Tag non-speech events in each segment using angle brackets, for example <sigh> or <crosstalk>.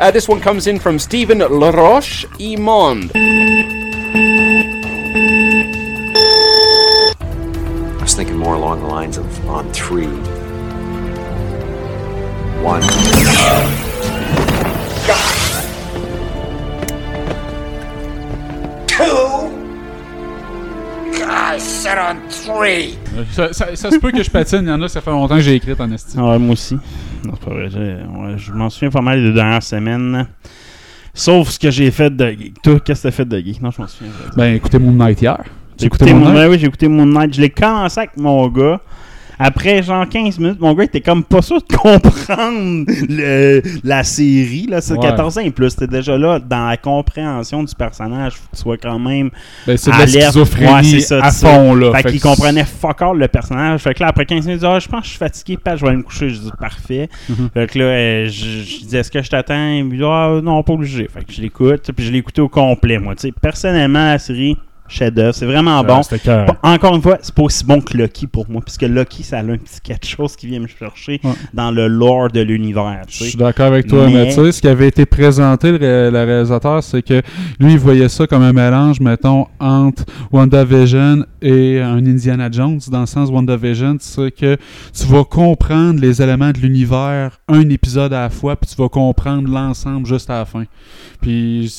Uh, this one comes in from Stephen Laroche Imond. I was thinking more along the lines of on three. One. Two. I said on three. Ça, ça- ça se peut que je patine, il y en a, ça fait longtemps que j'ai écrit en esti. Ouais, moi aussi. Non, c'est pas vrai. ouais, je m'en souviens pas mal des deux dernières semaines. Sauf ce que j'ai fait de geek. Toi, qu'est-ce que t'as fait de geek? Non, je m'en souviens. Ben, écoutez Moon Knight hier. J'ai écouté, Moon Knight. oui, j'ai écouté Moon Knight. Je l'ai commencé avec mon gars. Après genre 15 minutes, mon gars était comme pas sûr de <laughs> comprendre le- la série. Là, c'est Ouais. 14 ans et plus. C'était déjà là dans la compréhension du personnage. Faut que tu sois quand même. Ben, c'est de la alerte. schizophrénie Ouais, c'est ça, à fond, là. Fait, Fait qu'il comprenait fuck all le personnage. Fait que là, après 15 minutes, il dit Ah, je pense que je suis fatigué, pas, je vais aller me coucher. Je dis parfait. Mhm. Fait que là, euh, je, je dis est-ce que je t'attends? Il me dit ah, non, pas obligé. Fait que je l'écoute. Puis je l'ai écouté au complet, moi. Tu sais, personnellement, la série, chef-d'œuvre, c'est vraiment Ouais, bon. Encore une fois, c'est pas aussi bon que Lucky pour moi, puisque Lucky, ça a un petit quelque chose qui vient me chercher Ouais. dans le lore de l'univers. Je suis d'accord avec toi, mais, Mais- tu sais, ce qui avait été présenté, le, ré- le réalisateur, c'est que lui, il voyait ça comme un mélange, mettons, entre WandaVision et un Indiana Jones, dans le sens WandaVision, c'est que tu vas comprendre les éléments de l'univers un épisode à la fois, puis tu vas comprendre l'ensemble juste à la fin. Puis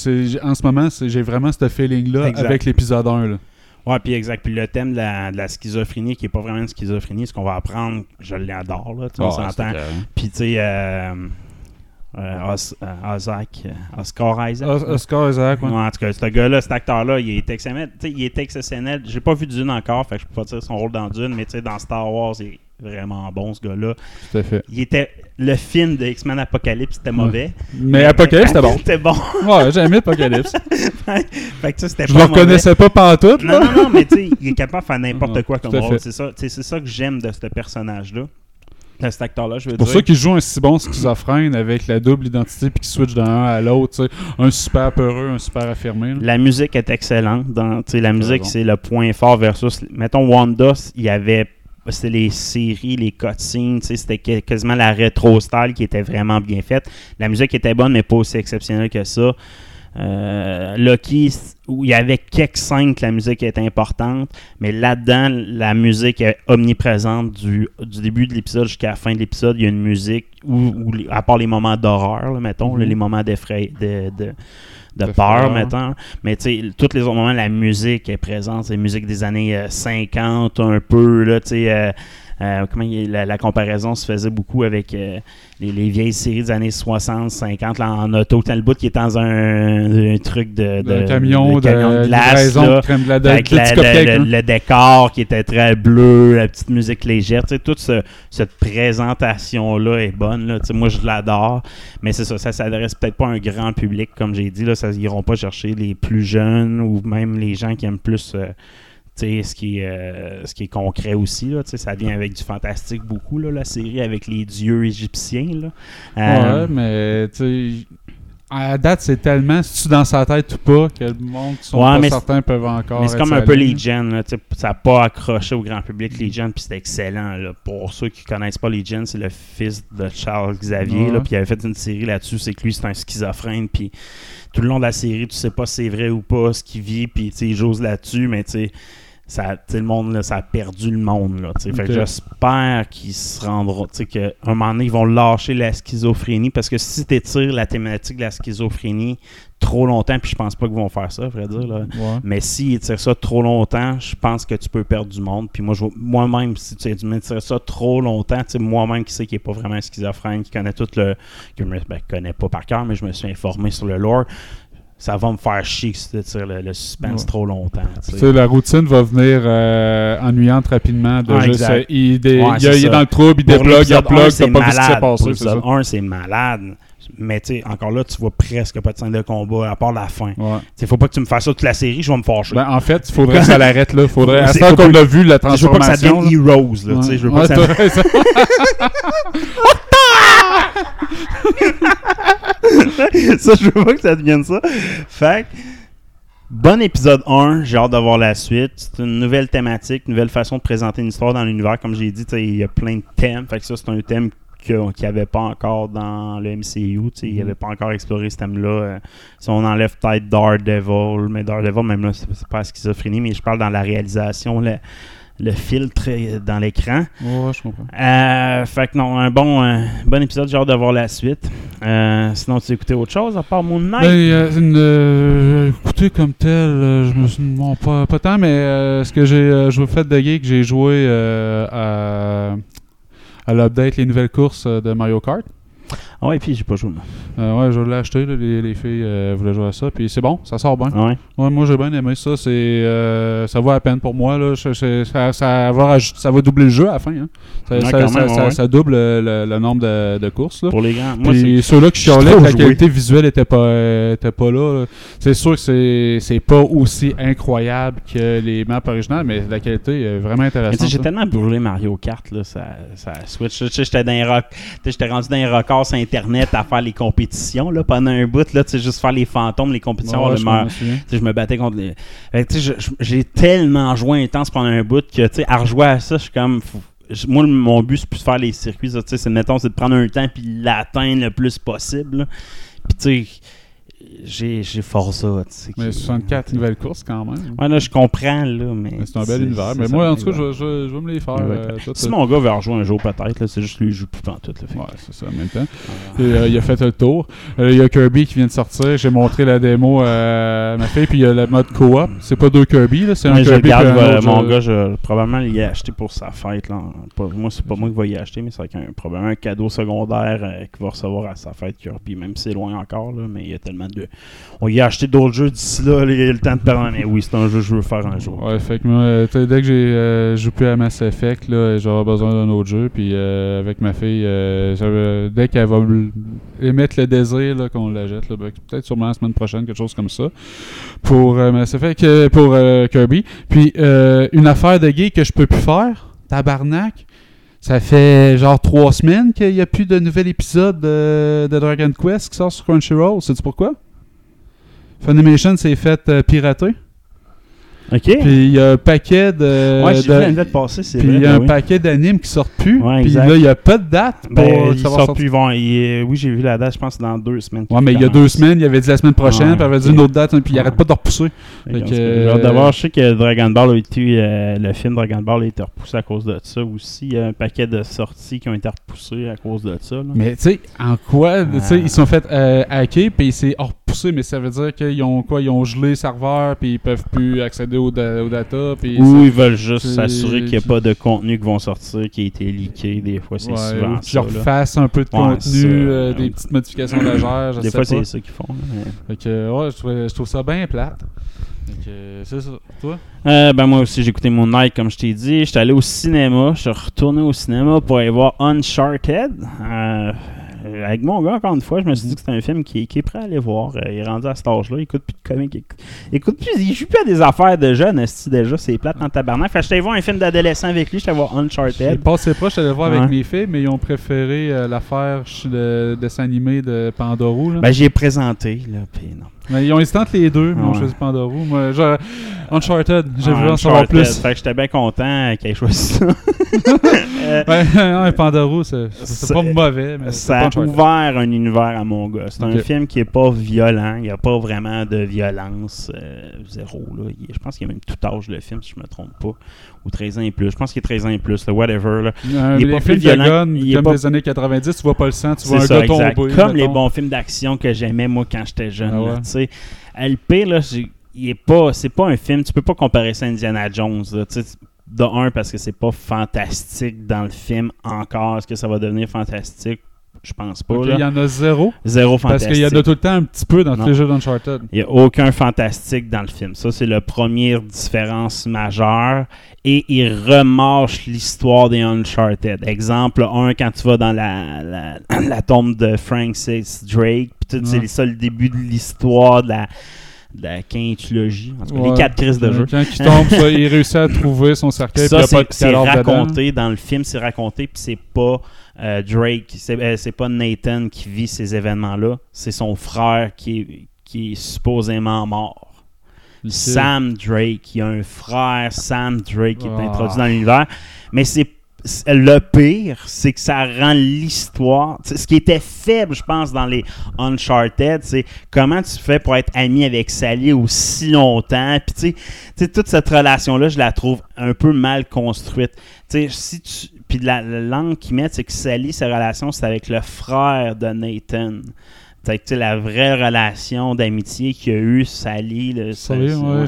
en ce moment, j'ai vraiment ce feeling-là avec l'épisode 1. Là. Ouais, puis exact. Puis le thème de la, de la schizophrénie, qui est pas vraiment une schizophrénie, ce qu'on va apprendre, je l'adore, là, tu sais, on Ah, s'entend. carré. Puis tu sais, euh, euh, Os- euh, Isaac, Oscar Isaac. Os- Oscar Isaac, ouais. Ouais, en tout cas, ce gars-là, cet acteur-là, il est exceptionnel. Tu sais, il est exceptionnel. J'ai pas vu Dune encore, fait que je peux pas dire son rôle dans Dune, mais tu sais, dans Star Wars, il vraiment bon, ce gars-là. Tout à fait. Il était... Le film de X-Men Apocalypse, c'était mauvais. Mais Apocalypse, c'était bon. c'était bon. Ouais, j'ai aimé Apocalypse. <laughs> fait que ça, c'était Je le reconnaissais pas pantoute, là. Non, non, non, mais tu sais, il est capable de faire n'importe Ouais, quoi comme rôle. C'est ça, c'est ça que j'aime de ce personnage-là. De cet acteur-là, je veux pour dire. ça qu'il joue un si bon schizophrène avec la double identité puis qu'il switch d'un à l'autre, un super peureux, un super affirmé. là. La musique est excellente. Dans, tu sais, la musique, c'est le point fort versus. Mettons, Wanda, il y avait. C'était les séries, les cutscenes, c'était quasiment la rétro style qui était vraiment bien faite. La musique était bonne, mais pas aussi exceptionnelle que ça. Euh, c- où il y avait quelques scènes que la musique était importante, mais là-dedans, la musique est omniprésente du, du début de l'épisode jusqu'à la fin de l'épisode. Il y a une musique, où, à part les moments d'horreur, mettons, là, Mhm. les moments d'effray, de, de, de peur, mettons. Mais tu sais, tous les autres moments, la musique est présente. C'est musique des années euh, 50, un peu, là, tu sais. Euh, comment il- la, la comparaison se faisait beaucoup avec euh, les, les vieilles séries des années 60, 50, là, en auto. T'as le bout qui est dans un, un truc de, De de- camion, de, camion là. de de Avec de la- le, hein. le décor qui était très bleu, la petite musique légère, tu sais, toute ce- cette présentation-là est bonne. Là, moi, je l'adore, mais c'est ça, ça s'adresse peut-être pas à un grand public, comme j'ai dit. Là, ça, ils iront pas chercher les plus jeunes ou même les gens qui aiment plus euh, ce, qui est, euh, ce qui est concret aussi. Là, ça vient avec du fantastique beaucoup, là, la série, avec les dieux égyptiens. Là. Euh, Ouais, mais à la date, c'est tellement si tu dans sa tête ou pas que le monde qui sont Ouais, pas mais certains peuvent encore. Mais c'est comme un peu. Legion. Là, ça n'a pas accroché au grand public Legion, puis c'était excellent. Là. Pour ceux qui connaissent pas Legion, c'est le fils de Charles Xavier. Puis il avait fait une série là-dessus. C'est que lui, c'est un schizophrène. Puis tout le long de la série, tu sais pas si c'est vrai ou pas ce qu'il vit. Puis tu sais, il j'ose là-dessus, mais tu sais. Ça, le monde, là, ça a perdu le monde. Là, fait que j'espère qu'ils se rendront. qu'à un moment donné, ils vont lâcher la schizophrénie. Parce que si tu étires la thématique de la schizophrénie trop longtemps, puis je pense pas qu'ils vont faire ça, vrai dire. Là. Ouais. Mais s'ils étirent ça trop longtemps, je pense que tu peux perdre du monde. Puis moi, je moi-même, si tu étires ça trop longtemps, moi-même qui sais qui n'est pas vraiment un schizophrène, qui connaît tout le. que ben, connais pas par cœur, mais je me suis informé sur le lore. Ça va me faire chier si le, le suspense Ouais. trop longtemps. la routine va venir euh, ennuyante rapidement. De Ah, juste, euh, il, dé- Ouais, il, y a- c'est il est dans le trouble, il débloque, il un, c'est t'as pas vu ce qui s'est malade. passé. 1, c'est malade. Mais tu encore là, tu vois presque pas de scène de combat à part la fin. Ouais. Faut pas que tu me fasses ça toute la série, je vais me fâcher. Ben, en fait, il faudrait que ça l'arrête là. Faudrait, à qu'on pas- a vu la je veux pas que ça transformation. devienne Heroes, là. tu sais, Je veux pas Ouais, que ça... <laughs> ça, je veux pas que ça devienne ça. Fait bon épisode 1, j'ai hâte de voir la suite. C'est une nouvelle thématique, une nouvelle façon de présenter une histoire dans l'univers. Comme j'ai dit, il y a plein de thèmes. Fait que ça, c'est un thème qu'il n'y avait pas encore dans le MCU. tu sais, Il n'y avait pas encore exploré ce thème-là. Euh, si on enlève peut-être Daredevil, mais Daredevil, même là, c'est pas la schizophrénie, mais je parle dans la réalisation, le, le filtre dans l'écran. Ouais, je comprends. Euh, fait que non, un bon, bon épisode, j'ai hâte de voir la suite. Euh, sinon, tu as écouté autre chose à part Moon Knight? Ben, une, euh, écoutez, comme tel, je me suis. Bon, pas, pas tant, mais ce que j'ai joué fait de geek, j'ai joué à, à l'update, les nouvelles courses euh, de Mario Kart. Ah ouais, puis j'ai pas joué. Euh, ouais, je l'ai acheté, là, les, les filles euh, voulaient jouer à ça, puis c'est bon, ça sort bien. Ouais. Ouais, moi j'ai bien aimé ça, c'est euh, ça vaut la peine pour moi là, Je- je- ça, ça va ça va doubler le jeu à la fin hein. Ça, Ouais, ça- quand ça- même, ça- ouais. ça double le, nombre de, de courses là. Pour les grands. Moi, Puis ceux-là qui chialaient la qualité visuelle était pas, était pas là, là. c'est sûr que c'est, c'est pas aussi incroyable que les maps originales, mais la qualité est vraiment intéressante. j'ai tellement brûlé Mario Kart, là, ça, ça Switch. J'étais rendu dans les records Internet à faire les compétitions, là, pendant un bout, là, tu sais, juste faire les fantômes, les compétitions, Ouais, je me battais contre les. J'ai tellement joué intense pendant un bout que, tu sais, à rejouer à ça, je suis comme. moi, mon but, c'est plus de faire les circuits, ça, tu sais, c'est, mettons, c'est de prendre un temps puis l'atteindre le plus possible. Puis, tu sais, j'ai, Forza, tu sais. Mais qui- 64 nouvelles courses quand même. Ouais, là, je comprends, là, mais. Mais c'est un bel univers. Mais moi, en tout cas, je, je- je vais me les faire. Ouais. euh, tout, Si euh, mon gars veut en jouer un jour, peut-être, c'est juste lui, il joue plus en tout. Là, Ouais, c'est ça, en même temps. Et, euh, il a fait le tour. Il y a Kirby qui vient de sortir. J'ai montré la démo à ma fille. Puis il y a le mode co-op. C'est pas deux Kirby, là. C'est un je Kirby. regarde, puis un autre, mon je- gars, je, probablement, il a acheté pour sa fête. Là. Moi, c'est pas moi qui vais y acheter, mais c'est probablement un cadeau secondaire qu'il va recevoir à sa fête Kirby, même si c'est loin encore. Là, mais il y a tellement de. On y a acheté d'autres jeux d'ici là, il y a le temps de perdre. Mais oui, c'est un jeu que je veux faire un jour. Ouais, fait que euh, dès que j'ai euh, joué plus à Mass Effect, là, j'aurai besoin d'un autre jeu. Puis euh, avec ma fille, dès qu'elle va me émettre le désir là, qu'on la jette, là, ben, peut-être sûrement la semaine prochaine, quelque chose comme ça, pour Mass Effect, pour Kirby. Puis une affaire de gay que je peux plus faire, tabarnak. Ça fait genre trois semaines qu'il n'y a plus de nouvel épisode de, de Dragon Quest qui sort sur Crunchyroll. Sais-tu pourquoi? Funimation s'est fait euh, pirater. Ok. Puis il y a un paquet de. ouais, j'ai vu passer, c'est puis il y a ben un oui. paquet d'animes qui sortent plus. Ouais, puis là, il n'y a pas de date pour Ben, ils sortent plus, ils vont- ils- oui, j'ai vu la date, je pense, dans deux semaines. Ouais, mais il y a deux semaines, il avait dit la semaine prochaine, Ouais, puis il avait dit une autre date, hein, puis il arrête pas de repousser. Hâte euh, d'avoir, je sais que Dragon Ball a été, euh, le film Dragon Ball a été repoussé à cause de ça aussi. Il y a un paquet de sorties qui ont été repoussées à cause de ça. là. Mais tu sais, en quoi Tu sais, Ah. ils sont fait euh, hacker, puis c'est repoussé, mais ça veut dire qu'ils ont quoi Ils ont gelé le serveur, puis ils peuvent plus accéder au, da- au data, puis. Ou ça- ils veulent juste s'assurer qu'il n'y a pas de contenu qui vont sortir qui a été leaké. Des fois, c'est Ouais, souvent ça. là. refassent un peu de Ouais, contenu, euh, des petites modifications légères, je Des sais fois, c'est ça qu'ils font. mais- Fait que, ouais, je trouve, je trouve ça bien plate. C'est ça. Toi? Euh, ben moi aussi j'ai écouté Moon Knight comme je t'ai dit. J'étais allé au cinéma. Je suis retourné au cinéma pour aller voir Uncharted. Euh, euh, avec mon gars, encore une fois, je me suis dit que c'était un film qui, qui est prêt à aller voir. Euh, il est rendu à cet âge-là. Il écoute plus de comics. Il écoute, il écoute plus. Il joue plus à des affaires de jeunes, esti, déjà. C'est plate en tabarnak. Fait que j'étais voir un film d'adolescent avec lui. J'étais voir J'ai Uncharted. passé proche, j'allais le voir Ouais. avec mes filles, mais ils ont préféré euh, l'affaire de dessin animé de Pandorou. Là. Ben j'y ai présenté, là. Puis non. Mais ils ont hésité entre les deux, mais ils ont Ouais. choisi Pandorou. Moi, genre, Uncharted, j'ai voulu en savoir Uncharted. plus. Fait que j'étais bien content qu'il ait choisi ça. <laughs> Euh, Ouais, Pandorou, c'est pas mauvais, mais ça a ouvert un univers à mon gars. C'est un film qui est pas violent. Il n'y a pas vraiment de violence. euh, zéro. Là. Il- je pense qu'il y a même tout âge le film, si je me trompe pas. Ou 13 ans et plus. Je pense qu'il est 13 ans et plus. Là, whatever. Là. Euh, il est les pas plus de violent, gun, il comme pas- des années 90, tu vois pas le sang, tu vois un ça, gars tomber. Comme les bons films d'action que j'aimais moi quand j'étais jeune. Ah ouais. là. LP, là, j'ai- il est pas, c'est pas un film. Tu peux pas comparer ça à Indiana Jones. là. De un, parce que c'est pas fantastique dans le film encore. Est-ce que ça va devenir fantastique? Je pense pas. Il y en a zéro. Zéro Parce fantastique. qu'il y en a tout le temps un petit peu dans tous les jeux d'Uncharted. Il n'y a aucun fantastique dans le film. Ça, c'est la première différence majeure. Et il remâche l'histoire des Uncharted. Exemple 1, quand tu vas dans la, la, <clears throat> la tombe de Francis Drake, puis tout, c'est ça le début de l'histoire de la, de la quintulogie. En tout cas, les quatre crises de jeu. Quand il tombe, ça, il réussit à trouver son cercueil. Ça, c'est cadavre dedans. raconté dans le film, c'est raconté, puis c'est pas euh, Drake, c'est euh, pas Nathan qui vit ces événements-là, c'est son frère qui est, qui est supposément mort. Sam Drake, il y a un frère Sam Drake qui est Ah. introduit dans l'univers, mais c'est c'est- le pire, c'est que ça rend l'histoire. Ce qui était faible, je pense, dans les Uncharted, c'est comment tu fais pour être ami avec Sally aussi longtemps. Puis, tu sais, toute cette relation-là, je la trouve un peu mal construite. Si tu. Puis, la, la langue qu'ils mettent, c'est que Sally, sa relation, c'est avec le frère de Nathan. Fait que, la vraie relation d'amitié qu'il y a eu, Sally, le, ouais, ouais,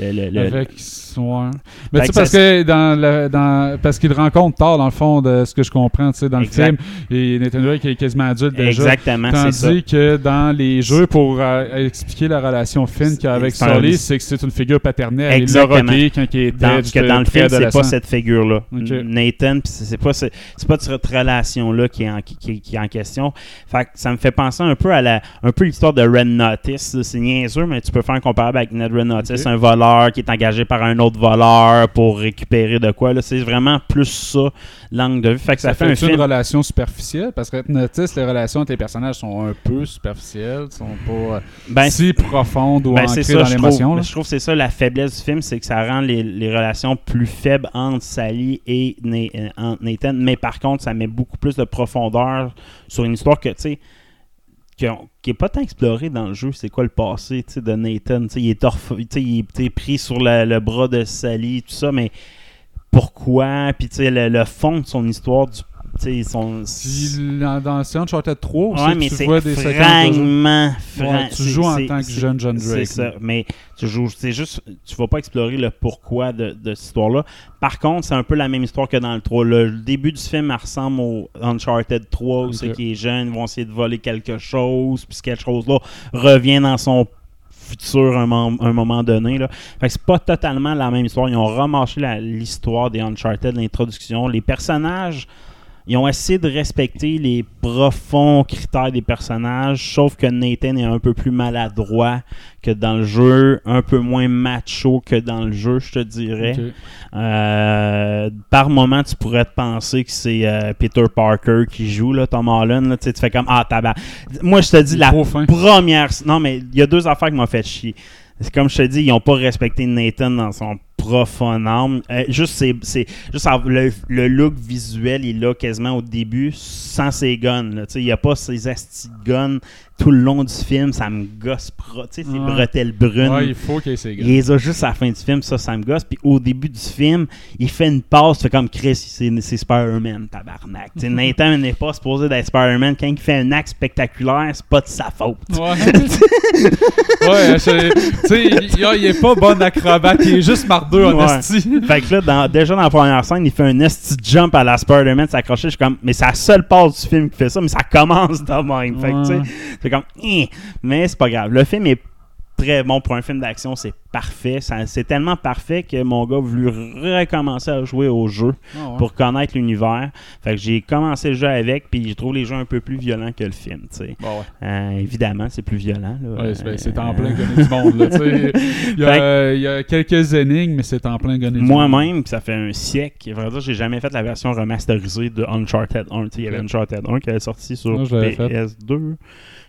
le- le- le- avec ouais. Mais Fait tu sais parce que dans dans parce qu'il rencontre tard dans le fond de ce que je comprends, tu sais dans Exact. le film et Nathan Drake est quasiment adulte déjà. Exactement, c'est ça. Tandis que dans les jeux, pour euh, expliquer la relation fine qu'il a avec Sully, c'est que c'est une figure paternelle. Exactement. Il l'a quand il était dans, juste que dans le film, c'est pas cette figure-là. Nathan, c'est pas, c'est pas cette relation-là qui est, en, qui, qui- qui est en question. Fait que ça me fait penser un peu à la, un peu l'histoire de Red Notice. C'est niaiseux, mais tu peux faire un comparable avec Ned Red Notice, un voleur qui est engagé par un autre voleur pour récupérer de quoi. C'est vraiment plus ça, l'angle de vue. Fait que ça, Ça fait, fait un une relation superficielle parce que Notice, les relations entre les personnages sont un peu superficielles, sont pas euh, Ben, si profondes ou Ben, ancrées ça, dans je l'émotion. Je trouve que c'est ça la faiblesse du film, c'est que ça rend les, les relations plus faibles entre Sally et euh, Nathan. Mais par contre, ça met beaucoup plus de profondeur sur une histoire que, tu sais, qui qui est pas tant explorée dans le jeu. C'est quoi le passé de Nathan? Il est, sais, il est pris sur le, bras de Sally, tout ça, mais pourquoi? Puis, le, le fond de son histoire, du, tu sais, son... Puis dans, le Uncharted 3 aussi, Ouais, mais tu c'est vois des de Ouais, tu c'est- joues en c'est- tant que c'est- jeune John C'est Drake. ça, là. mais tu joues, c'est juste, tu vas pas explorer le pourquoi de, de cette histoire-là. Par contre, c'est un peu la même histoire que dans le 3. Le, début du film elle ressemble au Uncharted 3, où Ok. ceux qui est jeune vont essayer de voler quelque chose, puis quelque chose-là revient dans son futur à un, mom- un moment donné. Là. Fait que c'est pas totalement la même histoire. Ils ont remarché la- l'histoire des Uncharted, l'introduction. Les personnages, ils ont essayé de respecter les profonds critères des personnages, sauf que Nathan est un peu plus maladroit que dans le jeu, un peu moins macho que dans le jeu, je te dirais. Euh, par moment, tu pourrais te penser que c'est euh, Peter Parker qui joue, là, Tom Holland. Là, tu fais comme Ah, tabac. Moi, je te dis, la fin. première. Non, mais il y a deux affaires qui m'ont fait chier. C'est Comme je te dis, ils n'ont pas respecté Nathan dans son profond âme. Euh, juste, c'est, c'est- juste le, le look visuel, il est là quasiment au début, sans ses guns. Il n'y a pas ses asti de guns tout le long du film. Ça me gosse. pro- ces Ouais. bretelles brunes. Ouais, il faut qu'il y ait ces Il gars. les a juste à la fin du film, ça, ça me gosse. Puis au début du film, il fait une passe, fait comme Chris, c'est c'est Spider-Man, tabarnak. <laughs> Nathan n'est pas supposé d'être Spider-Man. Quand il fait un acte spectaculaire, c'est pas de sa faute. Ouais. <laughs> je- il, il- il est pas bon acrobate, il est juste en Ouais. esti. <laughs> Fait que là, dans- déjà dans la première scène, il fait un esti jump à la Spider-Man, s'accrocher. Je suis comme, mais c'est la seule passe du film qui fait ça, mais ça commence de même. Fait que, tu sais, c'est comme, Hein. mais c'est pas grave. Le film est très bon pour un film d'action, c'est parfait. C'est tellement parfait que mon gars a voulu recommencer à jouer au jeu Ah ouais. pour connaître l'univers. Fait que j'ai commencé le jeu avec, puis je trouve les jeux un peu plus violents que le film, ouais. Euh, évidemment, c'est plus violent. Ouais, ben, c'est Euh, en plein <laughs> gonner du monde. Là, il, y a, il y a quelques énigmes, mais c'est en plein gonner du monde. Moi-même, ça fait un siècle, vrai dire, j'ai jamais fait la version remasterisée de Uncharted 1. Tu sais, Il y avait. Uncharted 1 qui est sorti sur Moi, je l'avais fait. PS2,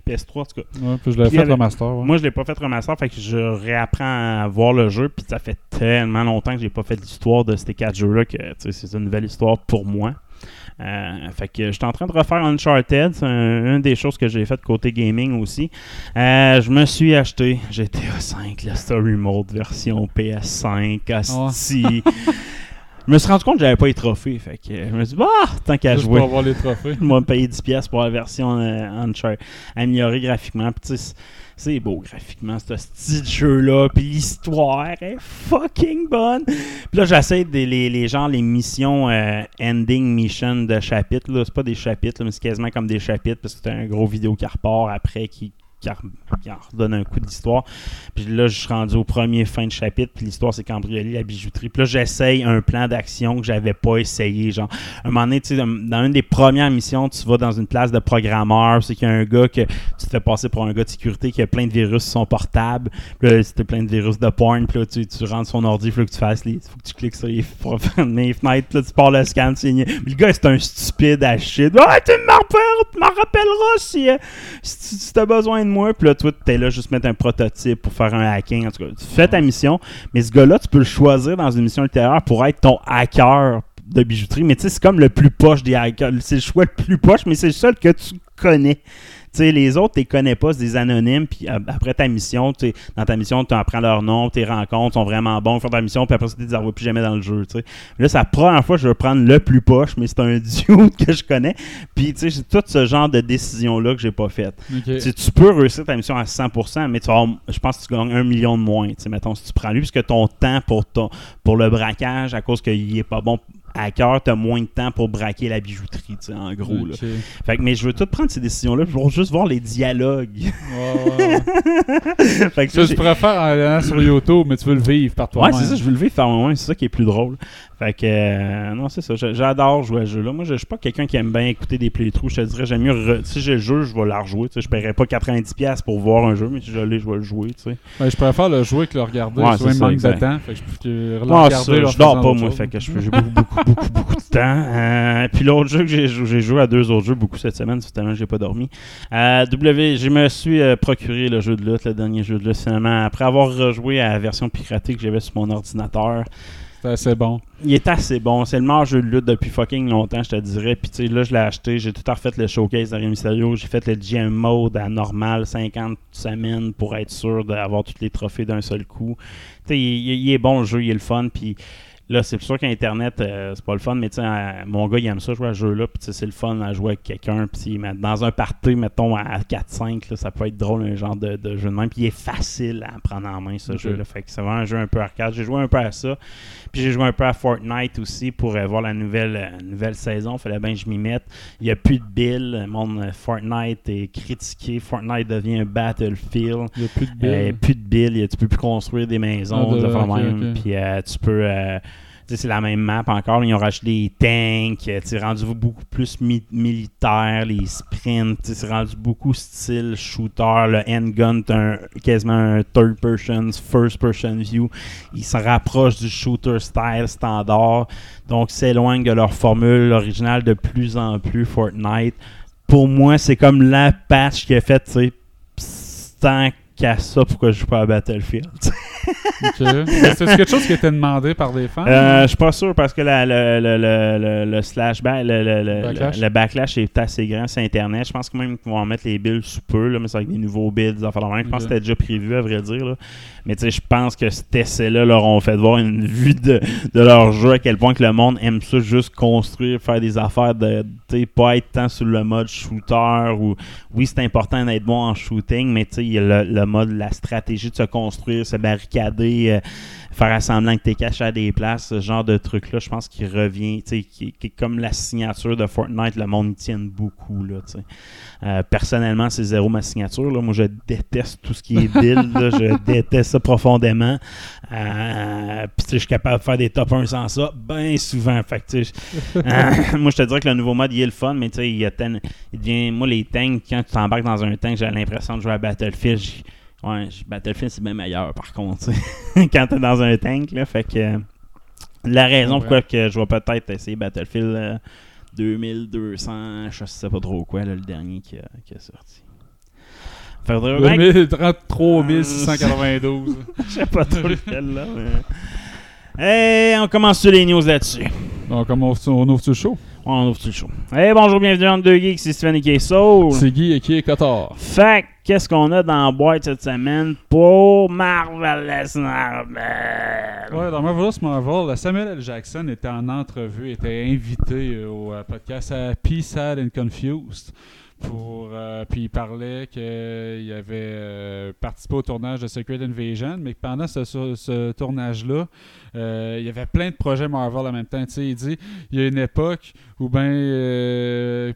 PS3 en tout cas. Ouais, puis je Puis fait avec- le master. ouais. Moi, je l'ai pas fait remaster, fait que je réapprends à voir le jeu, puis ça fait tellement longtemps que j'ai pas fait l'histoire de ces quatre jeux-là que c'est une nouvelle histoire pour moi. Euh, fait que j'étais en train de refaire Uncharted, c'est un- une des choses que j'ai fait côté gaming aussi. Euh, je me suis acheté GTA 5, la Story Mode version PS5, asti. <laughs> Je me suis rendu compte que j'avais pas les trophées, fait que je me suis dit, bah, tant qu'à jouer. pour avoir les trophées. <laughs> Moi, me payer 10$ piastres pour la version euh, Uncharted, améliorée graphiquement. Puis, c'est beau graphiquement, ce style jeu-là. Puis l'histoire est fucking bonne. Puis là, j'essaie des les, les gens, les missions euh, ending mission de chapitres. C'est pas des chapitres, là, mais c'est quasiment comme des chapitres parce que c'est un gros vidéo qui repart après qui, qui, en- redonne un coup d'histoire. Puis là, je suis rendu au premier fin de chapitre. Puis l'histoire, c'est cambrioler la bijouterie. Puis là, j'essaye un plan d'action que j'avais pas essayé. Genre, un moment donné, tu sais, dans une des premières missions, tu vas dans une place de programmeur. C'est qu'il y a un gars que tu te fais passer pour un gars de sécurité qui a plein de virus sur son portable. Puis là, c'était plein de virus de porn. Puis là, tu, rentres son ordi. Il faut que tu fasses les. faut que tu cliques sur les, <laughs> les fenêtres. Puis là, tu pars le scan. tu signes. Puis le gars, c'est un stupide à shit. Ah, tu m'en rappelleras si, euh, si, tu- si t'as besoin de moi. Puis là, toi, t'es là juste mettre un prototype pour faire un hacking. En tout cas, tu fais ta mission. Mais ce gars-là, tu peux le choisir dans une mission ultérieure pour être ton hacker de bijouterie. Mais tu sais, c'est comme le plus poche des hackers. C'est le choix le plus poche, mais c'est le seul que tu connais. Sais, les autres, tu les connais pas, c'est des anonymes. Puis après ta mission, dans ta mission, tu apprends leur nom, tes rencontres sont vraiment bons, font ta mission, puis après ça, tu les revois plus jamais dans le jeu. tu sais. Là, c'est la première fois que je vais prendre le plus poche, mais c'est un <laughs> dude que je connais. Puis, tu sais, c'est tout ce genre de décision-là que j'ai pas faite. Ok. Tu peux réussir ta mission à 100%, mais tu vas avoir- je pense que tu gagnes un million de moins. Tu sais, mettons, si tu prends lui, parce que ton temps pour, ton, pour le braquage, à cause qu'il est pas bon hacker, tu as moins de temps pour braquer la bijouterie, tu sais, en gros. Là. Fait que, mais je veux tout prendre ces décisions-là pour juste voir les dialogues. Ouais, <laughs> ouais, ouais. fait que Ça, ça, je préfère en allant sur YouTube, mais tu veux le vivre par Ouais, toi-même. c'est ça, je veux le vivre faire moi c'est ça qui est plus drôle. Fait que, euh, non, c'est ça, j'a- j'adore jouer à ce jeu-là. Moi, je je suis pas quelqu'un qui aime bien écouter des playthroughs. Je te dirais, j'aime mieux, re- si j'ai le jeu, je vais la rejouer. Je paierais pas 90$ pour voir un jeu, mais si je l'ai, je vais le jouer, tu sais. Ouais, je préfère le jouer que le regarder. Ouais, je c'est manque de temps. Fait que je peux Ouais, regarder. je dors pas, moi, chose. fait que j'ai beaucoup, beaucoup, beaucoup, beaucoup de temps. <laughs> Euh, puis l'autre jeu que j'ai j'ai joué à deux autres jeux beaucoup cette semaine, c'est tellement que j'ai pas dormi. Euh, w, je me suis procuré le jeu de lutte, le dernier jeu de lutte, finalement, après avoir rejoué à la version piratée que j'avais sur mon ordinateur. Assez bon. Il est assez bon. C'est le meilleur jeu de lutte depuis fucking longtemps, je te dirais. Puis, tu sais, là, je l'ai acheté. J'ai tout refait le showcase de Mysterio. J'ai fait le GM mode à normal, 50 semaines pour être sûr d'avoir tous les trophées d'un seul coup. Tu sais, il- il est bon le jeu, il est le fun. Puis là, c'est sûr qu'Internet, euh, c'est pas le fun, mais tu sais, euh, mon gars, il aime ça jouer à ce jeu-là. Puis, c'est le fun à jouer avec quelqu'un. Puis, dans un party, mettons, à 4-5, là, ça peut être drôle, un genre de, de jeu de même. Puis, il est facile à prendre en main, ce jeu-là. Fait que c'est vraiment un jeu un peu arcade. J'ai joué un peu à ça. Puis j'ai joué un peu à Fortnite aussi pour euh, voir la nouvelle, euh, nouvelle saison. Fallait bien que je m'y mette. Il n'y a plus de bill. Le monde euh, Fortnite est critiqué. Fortnite devient un battlefield. Il n'y a plus de billes. plus de Tu peux plus construire des maisons. Ah, de- même. Puis tu peux. Euh, c'est la même map encore. Ils ont rajouté des tanks. euh, C'est rendu beaucoup plus mi- militaire. Les sprints. C'est rendu beaucoup style shooter. Le handgun, un- quasiment un third person, first person view. Ils se rapprochent du shooter style standard. Donc, s'éloignent de leur formule originale de plus en plus Fortnite. Pour moi, c'est comme la patch qui a fait, tu sais, qu'à ça, pourquoi je joue pas à Battlefield? <laughs> C'est quelque chose qui était demandé par des fans? Euh, je suis pas sûr parce que la- le, le, le, le, le slash ba- le, le, le- Backlash? le- backlash est assez grand sur Internet. Je pense que même qu'ils vont en mettre les builds sous peu, là, mais c'est avec des nouveaux de même. Je pense que c'était déjà prévu, à vrai dire. là. Mais je pense que cet essai-là leur ont fait voir une vue de, de leur jeu, à quel point que le monde aime ça juste construire, faire des affaires de, pas être tant sur le mode shooter ou oui, c'est important d'être bon en shooting, mais il y a le, le mode, la stratégie de se construire, se barricader, euh, faire semblant que tu es caché à des places, ce genre de truc-là, je pense qu'il revient, tu sais, qui, qui est comme la signature de Fortnite, le monde y tienne beaucoup, là, tu sais. Euh, personnellement, c'est zéro ma signature, là. Moi, je déteste tout ce qui est build, là. je <laughs> déteste ça profondément. Euh, Puis, tu sais, je suis capable de faire des top 1 sans ça, bien souvent. Fait que, tu sais, <laughs> euh, <laughs> moi, je te dirais que le nouveau mode, il est le fun, mais tu sais, il, y a ten- il devient. Moi, les tanks, quand tu t'embarques dans un tank, j'ai l'impression de jouer à Battlefield. J- Ouais, Battlefield, c'est bien meilleur, par contre, <laughs> quand t'es dans un tank, là. Fait que. euh, la raison pourquoi que je vais peut-être essayer Battlefield euh, 2200, je sais pas trop quoi, là, le dernier qui a, qui a sorti. Faudrait bien que- 33 692. <laughs> je sais pas trop lequel là. Mais... Et on commence sur les news là-dessus? Donc, comme on, on ouvre le show? On ouvre tout le show. Hey, bonjour, bienvenue dans deux geeks, c'est Steven et Soul. C'est Guy et qui est Cotard. Fait que, qu'est-ce qu'on a dans la boîte cette semaine pour Marvelous Marvel? Ouais, dans Marvelous Marvel, Samuel L. Jackson était en entrevue, était invité euh, au euh, podcast Happy, Sad and Confused Pour, euh, puis il parlait qu'il avait euh, participé au tournage de Secret Invasion, mais que pendant ce, ce- ce tournage-là, euh, il y avait plein de projets Marvel en même temps. Il dit il y a une époque où ben euh,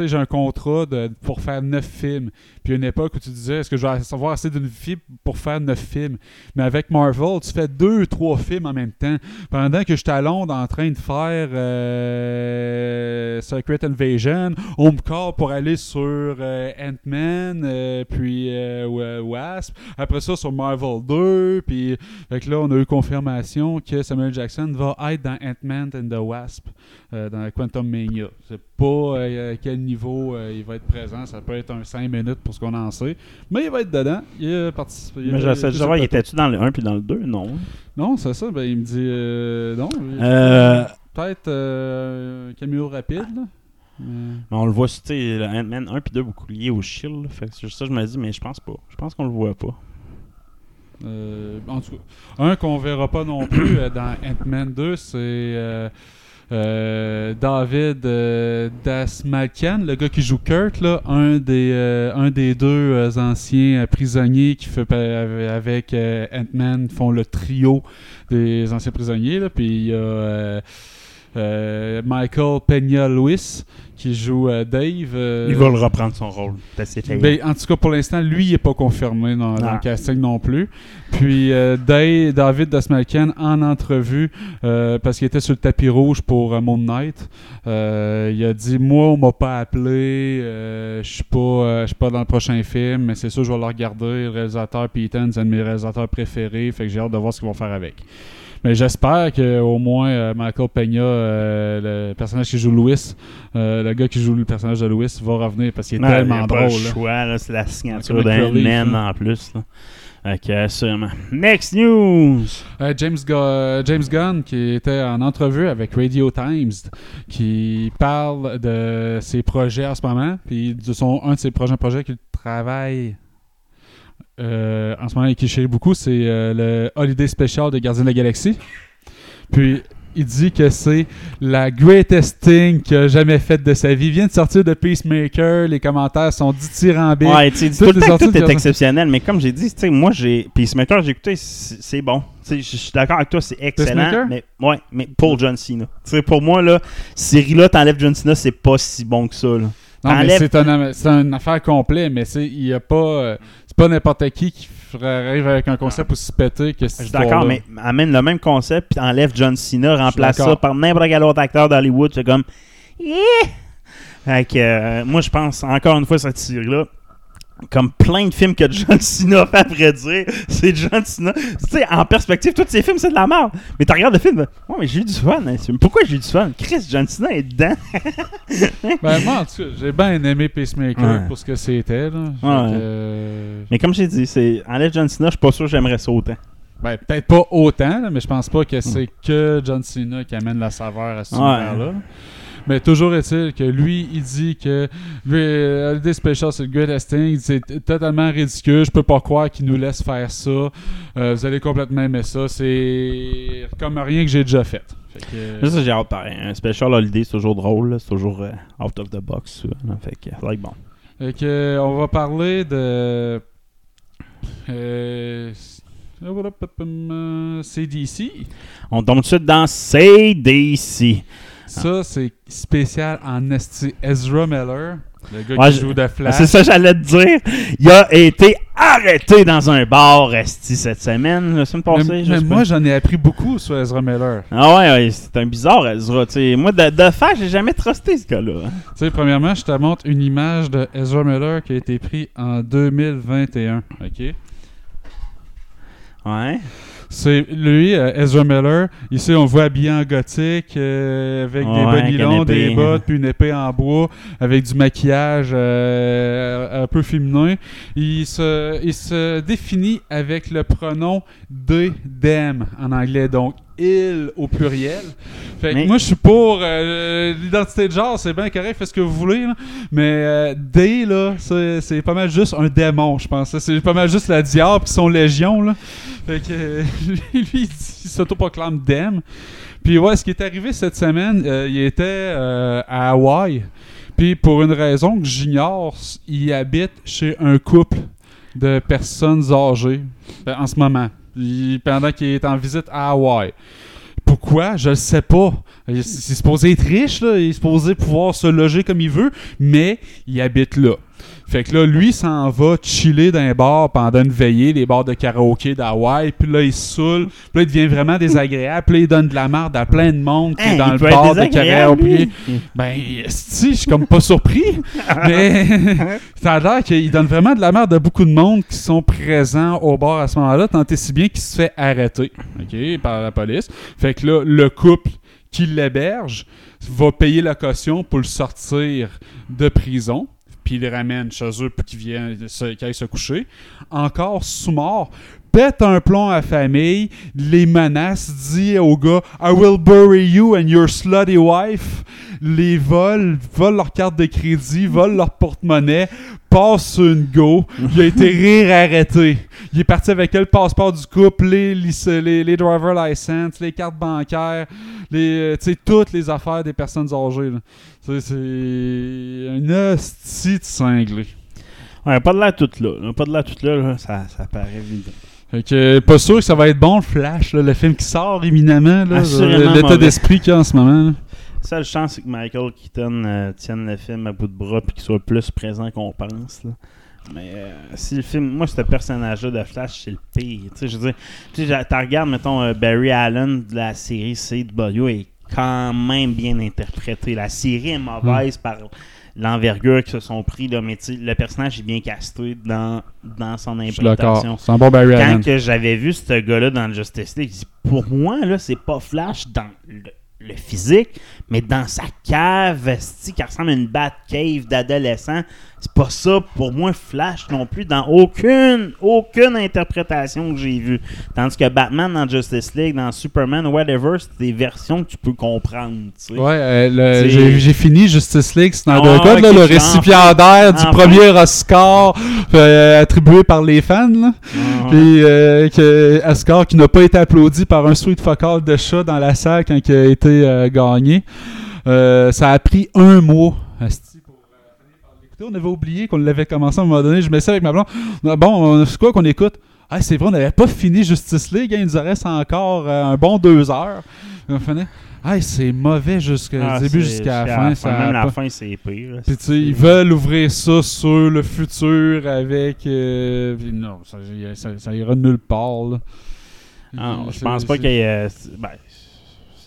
j'ai un contrat pour faire neuf films. Puis une époque où tu disais est-ce que je vais avoir assez d'une vie pour faire neuf films? Mais avec Marvel, tu fais deux, trois films en même temps. Pendant que j'étais à Londres en train de faire euh, Secret Invasion, on me call pour aller sur euh, Ant-Man, euh, puis euh, Wa- Wasp. Après ça, sur Marvel 2. Puis là, on a eu confirmation que Samuel Jackson va être dans Ant-Man and the Wasp, euh, dans Quantum Mania. C'est pas euh, à quel niveau euh, il va être présent. Ça peut être un 5 minutes pour ce qu'on en sait. Mais il va être dedans. Il a participé. Mais j'essaie de savoir, il était-tu dans le 1 puis dans le 2 Non. non, c'est ça. Ben, il me dit euh, non. Peut-être euh, un caméo rapide. On le voit, tu sais, Ant-Man 1 puis 2 beaucoup lié au Shield. Fait que c'est juste ça, je me dis, mais je pense pas. Je pense qu'on le voit pas. Euh, un qu'on verra pas non plus euh, dans Ant-Man 2, c'est euh, David Dasmalkian, le gars qui joue Kurt, là, un, des, deux anciens prisonniers qui fait avec Ant-Man font le trio des anciens prisonniers. Puis il y a euh, Michael Peña-Lewis qui joue euh, Dave. euh, Il va le reprendre son rôle. Ben, en tout cas, pour l'instant, lui, il n'est pas confirmé dans, dans Ah. le casting non plus. Puis Dave- David Dasmalkian, en entrevue, parce qu'il était sur le tapis rouge pour Moon Knight, il a dit Moi, on m'a pas appelé, je suis pas, je suis pas dans le prochain film, mais c'est sûr, je vais le regarder. Le réalisateur Peyton, c'est un de mes réalisateurs préférés, fait que j'ai hâte de voir ce qu'ils vont faire avec. Mais j'espère qu'au moins euh, Michael Peña, euh, le personnage qui joue Louis, euh, le gars qui joue le personnage de Louis, va revenir parce qu'il est Ouais, il y a tellement pas drôle. le choix, c'est la signature d'un en plus. Là. Ok, sûrement. Next news! Euh, James, Gu- James Gunn qui était en entrevue avec Radio Times qui parle de ses projets en ce moment puis de son un de ses prochains projets qu'il travaille euh, en ce moment qui chérit beaucoup c'est euh, le Holiday Special de Gardien de la Galaxie puis il dit que c'est la greatest thing qu'il a jamais faite de sa vie. Il vient de sortir de Peacemaker, les commentaires sont dithyrambiques. Ouais, tu dis tout le temps que est exceptionnel, mais comme j'ai dit, tu sais, moi, j'ai. Peacemaker, j'ai écouté, c'est bon. Je suis d'accord avec toi, c'est excellent. Peacemaker? Mais, ouais, mais pour John Cena. Pour moi, là, série-là, t'enlèves John Cena, c'est pas si bon que ça, là. Non, mais T'enlèves- c'est un- une affaire complète, mais il y a pas euh, c'est pas n'importe qui qui ferait arrive avec un concept aussi pété que Je cette suis d'accord, mais amène le même concept, puis enlève John Cena, remplace ça par n'importe quel autre acteur d'Hollywood, c'est comme. Yeah! Fait que, euh, moi, je pense, encore une fois, cette série-là, comme plein de films que John <laughs> Cena fait après dire, c'est John Cena. Tu sais, en perspective, tous ces films, c'est de la merde. Mais tu regardes le film, ouais, mais j'ai eu du fun. hein. Pourquoi j'ai eu du fun? Chris, John Cena est dedans. <laughs> Ben, moi, en tout cas, j'ai bien aimé Pacemaker Ouais. pour ce que c'était. Là. Ouais. euh, mais comme j'ai dit, c'est enlève John Cena, je suis pas sûr que j'aimerais ça autant. ben, peut-être pas autant, là, mais je pense pas que c'est que John Cena qui amène la saveur à ce univers-là. Mais toujours est-il que lui, il dit que lui, euh, Holiday Special, c'est le greatest thing. C'est totalement ridicule. Je peux pas croire qu'il nous laisse faire ça. Euh, vous allez complètement aimer ça. C'est comme rien que j'ai déjà fait. Fait que, euh, Ça, j'ai hâte pareil. Un special holiday, c'est toujours drôle, c'est toujours euh, out of the box. là. Fait que, like, bon. Fait que, euh, on va parler de. Euh, euh, CDC. On tombe tout de suite dans CDC. Ça, c'est spécial en esti. Ezra Miller, le gars Ouais, qui joue de Flash. C'est ça que j'allais te dire. Il a été arrêté dans un bar esti cette semaine, la semaine passée. mais je mais sais moi, j'en ai appris beaucoup sur Ezra Miller. Ah ouais, ouais, c'est un bizarre Ezra. tu sais. Moi, de, de faire, j'ai jamais trusté ce gars-là. Tu sais, premièrement, je te montre une image de Ezra Miller qui a été prise en 2021. OK? Ouais. C'est lui, euh, Ezra Miller. Ici, on le voit habillé en gothique, euh, avec Ouais, des une nylons, des bottes, puis une épée en bois, avec du maquillage euh, un peu féminin. Il se, il se définit avec le pronom they, them en anglais, donc il au pluriel. Fait que moi, je suis pour euh, l'identité de genre, c'est bien correct, faites ce que vous voulez, là. mais euh, they, là, c'est c'est pas mal juste un démon, je pense. C'est pas mal juste la diable qui sont légion, là. Fait que euh, <laughs> lui, il s'autoproclame Dem. Puis ouais, ce qui est arrivé cette semaine, il était à Hawaï. Puis pour une raison que j'ignore, il habite chez un couple de personnes âgées ben, en ce moment, Pendant qu'il est en visite à Hawaï. Pourquoi? Je le sais pas. Il est supposé être riche, il est supposé pouvoir se loger comme il veut, mais il habite là. Fait que là, lui s'en va chiller dans un bar pendant une veillée, les bars de karaoké d'Hawaï, puis là, il se saoule, puis là, il devient vraiment désagréable, puis là, il donne de la merde à plein de monde qui Hein, est dans il le bar de karaoké. Ben, si, je suis comme pas surpris, <laughs> mais <laughs> ça a l'air qu'il donne vraiment de la merde à beaucoup de monde qui sont présents au bar à ce moment-là, tant et si bien qu'il se fait arrêter, ok, par la police. Fait que là, le couple qui l'héberge va payer la caution pour le sortir de prison, puis il le ramène chez eux pour qu'il vienne, se- qu'il aille se coucher. Encore sous mort, pète un plomb à la famille, les menace, dit au gars I will bury you and your slutty wife. Les vole, vole leur carte de crédit, vole leur porte-monnaie, passe une go. Il a été rire arrêté. Il est parti avec le passeport du couple, les, les, les driver license, les cartes bancaires, les, euh, toutes les affaires des personnes âgées. C'est un hostie de cinglé. Ouais, pas de là. Pas de l'air tout là, là. Ça, ça paraît évident. Fait que, pas sûr que ça va être bon, le Flash, là, le film qui sort éminemment, l'état d'esprit qu'il y a en ce moment. là. Seule chance, c'est que Michael Keaton euh, tienne le film à bout de bras puis qu'il soit plus présent qu'on pense. là. Mais euh, si le film, moi, ce personnage-là de Flash, c'est le pire. Tu sais, je veux dire, tu regardes, mettons, euh, Barry Allen de la série CW est quand même bien interprété. La série est mauvaise par l'envergure qu'ils se sont pris, là, mais le personnage est bien casté dans, dans son C'est un bon Barry quand que j'avais vu ce gars-là dans le Justice League, pour moi, là, c'est pas Flash dans le, le physique, mais dans sa cave, qui ressemble à une bat cave d'adolescent. C'est pas ça, pour moi, Flash non plus, dans aucune, aucune interprétation que j'ai vue. Tandis que Batman dans Justice League, dans Superman, whatever, c'est des versions que tu peux comprendre. Ouais, euh, C'est- j'ai fini Justice League Snyder Ah, Cut, là, ok, le récipiendaire du premier Oscar euh, attribué par les fans. Là. Ah, Puis euh, que Oscar qui n'a pas été applaudi par un sweet focal de chat dans la salle quand il a été gagné. Ça a pris un mois. euh, On avait oublié qu'on l'avait commencé à un moment donné. Je mets ça avec ma blonde. Ah, Bon, on- c'est quoi qu'on écoute? Ah, c'est vrai, on n'avait pas fini Justice League. hein, il nous reste encore euh, un bon deux heures. On finit. Ah, c'est mauvais jusqu'au ah, début jusqu'à la fin. ça Même la pas- fin, c'est pire. puis tu sais, ils veulent ouvrir ça sur le futur avec. euh, non, ça, ça, ça ira nulle part. Là. Ah, je pense pas qu'il y ait. c'est- Ben,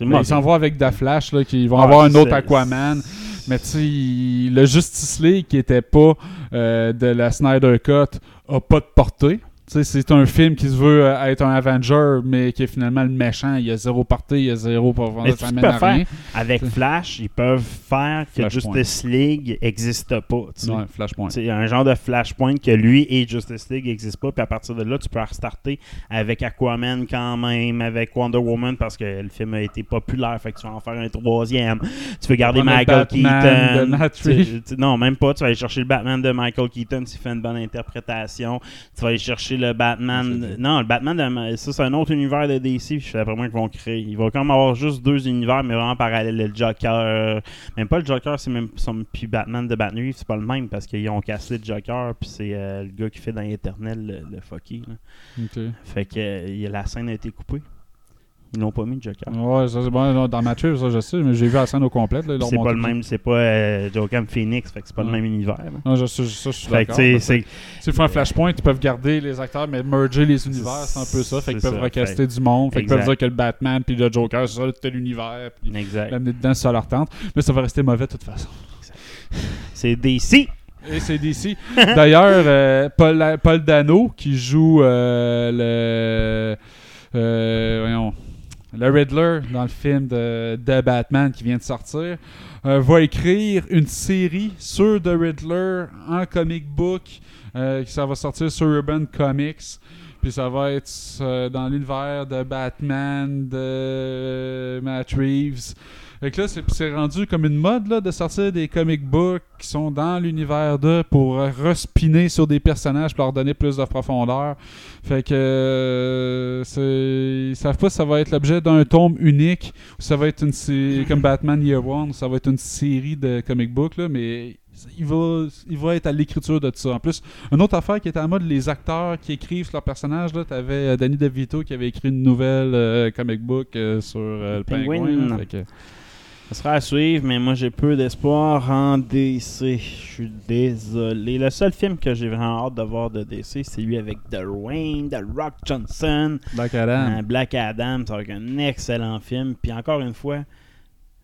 Ben, ils s'en vont avec Da Flash, là, qui vont avoir un autre Aquaman. Mais tu le Justice League qui était pas euh, de la Snyder Cut a pas de portée. C'est un film qui se veut euh, être un Avenger, mais qui est finalement le méchant. Il y a zéro portée, il y a zéro pour Mais ça mène faire-. Avec Flash, ils peuvent faire que. Justice League n'existe pas. Ouais, Flashpoint. C'est un genre de Flashpoint que lui et Justice League n'existent pas. Puis à partir de là, tu peux restarter avec Aquaman quand même, avec Wonder Woman parce que le film a été populaire. Fait que tu vas en faire un troisième. Tu peux garder Michael Keaton. Tu- tu- non, même pas. Tu vas aller chercher le Batman de Michael Keaton s'il fait une bonne interprétation. Tu vas aller chercher le Batman. Non, le Batman, de... ça c'est un autre univers de DC. Je sais d'après moi qu'ils vont créer. Il va quand même avoir juste deux univers, mais vraiment parallèles. Le Joker. Même pas le Joker, c'est même. son- Puis Batman de Batman c'est pas le même parce qu'ils ont cassé le Joker. Puis c'est euh, le gars qui fait dans Eternel le, le fucky. là. Fait que euh, la scène a été coupée. Ils l'ont pas mis Joker. Ouais, ça c'est bon. Dans Matrix, ça je sais, mais j'ai vu la scène au complet. Là, C'est pas le même, c'est pas euh, Joker Phoenix, fait que c'est pas le même univers. là. Non, je, ça, ça, je suis d'accord. c'est S'ils font un flashpoint, ils peuvent garder les acteurs, mais merger les univers, c'est un peu ça. Fait qu'ils C'est peuvent recaster du monde. Fait qu'ils peuvent dire que le Batman puis le Joker, c'est ça, tel univers. Puis exact. l'amener dedans, c'est ça leur tente. Mais ça va rester mauvais de toute façon. C'est DC. Et c'est DC. <laughs> D'ailleurs, euh, Paul, Paul Dano, qui joue euh, le. euh, voyons, le Riddler dans le film de, de Batman qui vient de sortir, euh, va écrire une série sur The Riddler en comic book. euh, ça va sortir sur Urban Comics. Puis ça va être euh, dans l'univers de Batman, de Matt Reeves. Fait que là, c'est rendu comme une mode là, de sortir des comic books qui sont dans l'univers de pour euh, respiner sur des personnages pour leur donner plus de profondeur. Fait que euh, c'est- ils savent pas si ça va être l'objet d'un tome unique ou ça va être une série comme Batman Year One, ça va être une série de comic books là, mais il va, il va être à l'écriture de tout ça. En plus, une autre affaire qui était à mode, les acteurs qui écrivent leurs personnages, là, t'avais euh, Danny DeVito qui avait écrit une nouvelle euh, comic book euh, sur euh, le Penguin. pingouin. Ça sera à suivre, mais moi j'ai peu d'espoir en DC. Je suis désolé. Le seul film que j'ai vraiment hâte de voir de DC, c'est lui avec Dwayne, The Rock Johnson, Black Adam. euh, Black Adam. Ça va être un excellent film. Puis encore une fois,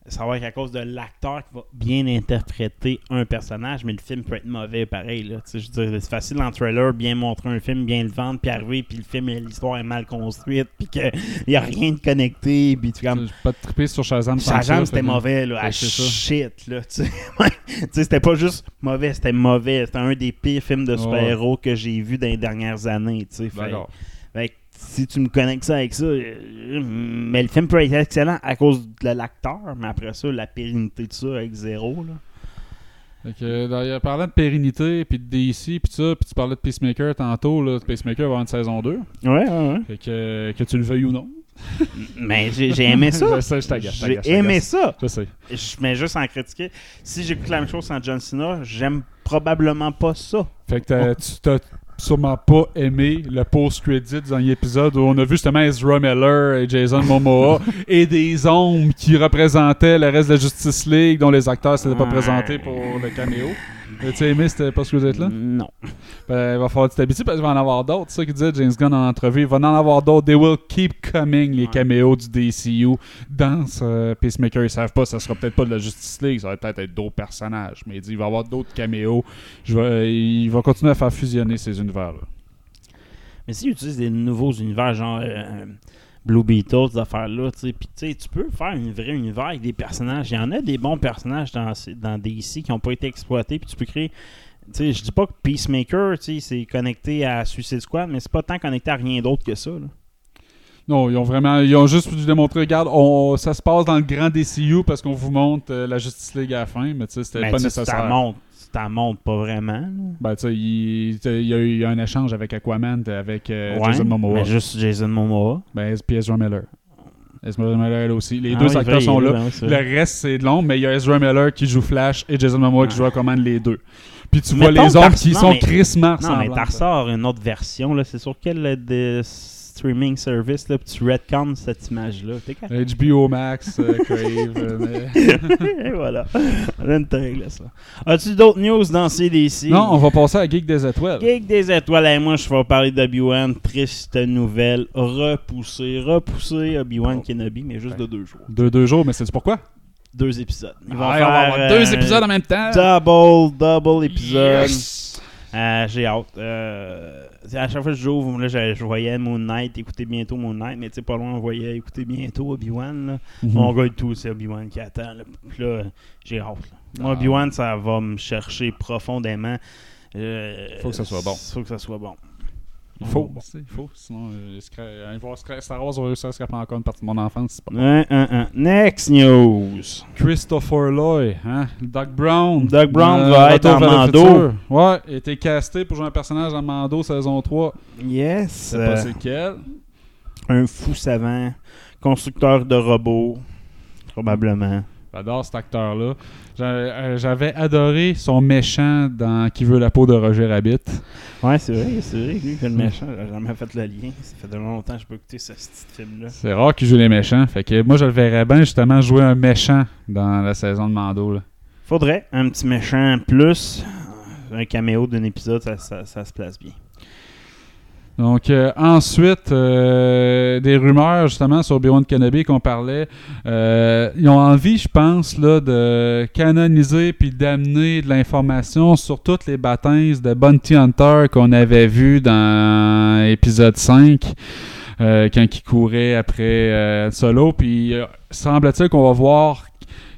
ça va être à cause de l'acteur qui va bien interpréter un personnage, mais le film peut être mauvais pareil. Là. Je c'est facile en trailer, bien montrer un film, bien le vendre, puis arriver, puis le film, l'histoire est mal construite, puis qu'il <laughs> n'y a rien de connecté, puis tu comme. Pas trippé sur Shazam. Shazam, c'était mauvais, là. Ouais, Ah, shit, là. <laughs> C'était pas juste mauvais, c'était mauvais. C'était un des pires films de super-héros que j'ai vu dans les dernières années, sais. Fait- D'accord. fait si tu me connectes ça avec ça, euh, mais le film peut être excellent à cause de l'acteur, mais après ça, la pérennité de ça avec zéro, là. Fait que, d'ailleurs, parlant de pérennité, puis de DC, puis ça, puis tu parlais de Peacemaker tantôt, là, Peacemaker va avoir une saison 2. Ouais, ouais, ouais. Fait que, que tu le veuilles ou non. <laughs> Mais j'ai j'ai aimé ça. <laughs> Je sais, je t'agace, J'ai t'agace, aimé t'agace. ça. Je sais. Je- Mais juste en critiquer, si j'écoute la même chose sans John Cena, j'aime probablement pas ça. Fait que t'as- tu t'as sûrement pas aimé le post-credit dans l'épisode où on a vu justement Ezra Miller et Jason Momoa <laughs> et des ombres qui représentaient le reste de la Justice League dont les acteurs s'étaient pas présentés pour le caméo. As-tu aimé ce post-credit-là? Non. Ben, il va falloir que tu t'habitues parce qu'il va en avoir d'autres. C'est ça qu'il disait James Gunn en entrevue. Il va en avoir d'autres. They will keep coming, les caméos du DCU dans ce Peacemaker. Ils savent pas, ça sera peut-être pas de la Justice League, ça va peut-être être d'autres personnages. Mais il dit il va y avoir d'autres caméos. Je vais- il va continuer à faire fusionner ces univers-là. Mais s'ils utilisent des nouveaux univers, genre euh, Blue Beetle, ces affaires-là, puis tu peux faire un vrai univers avec des personnages. Il y en a des bons personnages dans, dans DC qui n'ont pas été exploités, puis tu peux créer. Je dis pas que Peacemaker, c'est connecté à Suicide Squad, mais c'est pas tant connecté à rien d'autre que ça. là. Non, ils ont vraiment. Ils ont juste voulu démontrer, regarde, on, ça se passe dans le grand DCU parce qu'on vous montre euh, la Justice League à la fin, mais tu sais, c'était Mais pas nécessaire. Tu t'en montres pas vraiment. Ben, tu sais, il, y a eu il y a un échange avec Aquaman, avec euh, Ouais, Jason Momoa. Mais juste Jason Momoa. Ben, puis Ezra Miller. Ezra Miller, elle aussi. Les Ah deux oui, acteurs vrai, sont là. Le reste, c'est de l'ombre, mais il y a Ezra Miller qui joue Flash et Jason Momoa qui Ouais. joue Aquaman, les deux. Puis tu vois les t'as- qui non, sont mais- crissement Non, mais ressors une autre version. là. C'est sur quel euh, de streaming service là, puis tu retconnes cette image-là. HBO Max, euh, Crave. euh, mais- <laughs> Et voilà. On de régler ça. As-tu d'autres news dans CDC? Non, on va passer à Geek des Étoiles. Geek des étoiles, et moi je vais parler d'Obi-Wan. Triste nouvelle. Repoussé. Repoussé Obi-Wan Oh. Kenobi, mais juste de deux jours. Deux, deux jours, mais c'est pourquoi? Deux épisodes. Ils vont Ah, faire on va avoir euh, deux épisodes en même temps. Double, double épisode. Yes! Euh, J'ai hâte. Euh, à chaque fois que j'ouvre, là, je, je voyais Moon Knight, écouter bientôt Moon Knight, mais tu sais, pas loin, on voyait écouter bientôt Obi-Wan. là. Mhm. Mon gars et tout, c'est Obi-Wan qui attend. Là, là j'ai hâte. Moi, Ah. Obi-Wan, ça va me chercher profondément. Euh, Faut que ça soit bon. Faut que ça soit bon. Il faut. Il faut. Sinon, euh, Scra- euh, voir Star Wars à scraper encore une partie de mon enfance. Pas. Un, un, un. Next news. Christopher Lloyd, hein? Doc Brown. Doc Brown va être en Mando. Ouais, il été casté pour jouer un personnage dans Mando saison 3. Yes. C'est euh, pas c'est quel. un fou savant, constructeur de robots, probablement. J'adore cet acteur-là. Euh, J'avais adoré son méchant dans Qui veut la peau de Roger Rabbit. Ouais, c'est vrai, c'est vrai, lui, le méchant, j'ai jamais fait le lien. Ça fait de longtemps que je peux écouter ce petit film-là. C'est rare qu'il joue les méchants. Fait que moi, je le verrais bien justement jouer un méchant dans la saison de Mando. Là. Faudrait un petit méchant plus, un caméo d'un épisode, ça, ça, ça se place bien. Donc euh, ensuite, euh, des rumeurs justement sur Obi-Wan Kenobi qu'on parlait. Euh, ils ont envie, je pense, là, de canoniser puis d'amener de l'information sur toutes les baptêmes de Bounty Hunter qu'on avait vu dans épisode 5. euh, quand il courait après Solo, puis semble-t-il qu'on va voir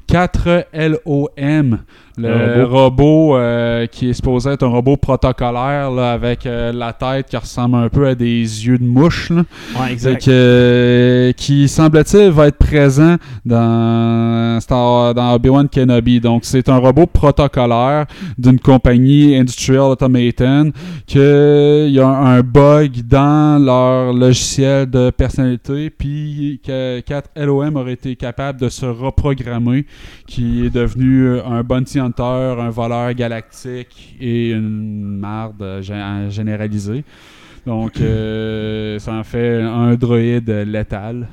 4 LOM Le robot, euh, qui est supposé être un robot protocolaire là, avec euh, la tête qui ressemble un peu à des yeux de mouche. Là. Ouais, exact. Que, euh, qui semble-t-il va être présent dans, Star- dans Obi-Wan Kenobi. Donc c'est un robot protocolaire d'une compagnie Industrial Automaton qu'il y a un bug dans leur logiciel de personnalité puis que 4 LOM aurait été capable de se reprogrammer qui est devenu un bounty hunter, un voleur galactique et une marde euh, gé- généralisée. Donc, euh, <clears throat> ça en fait un droïde létal.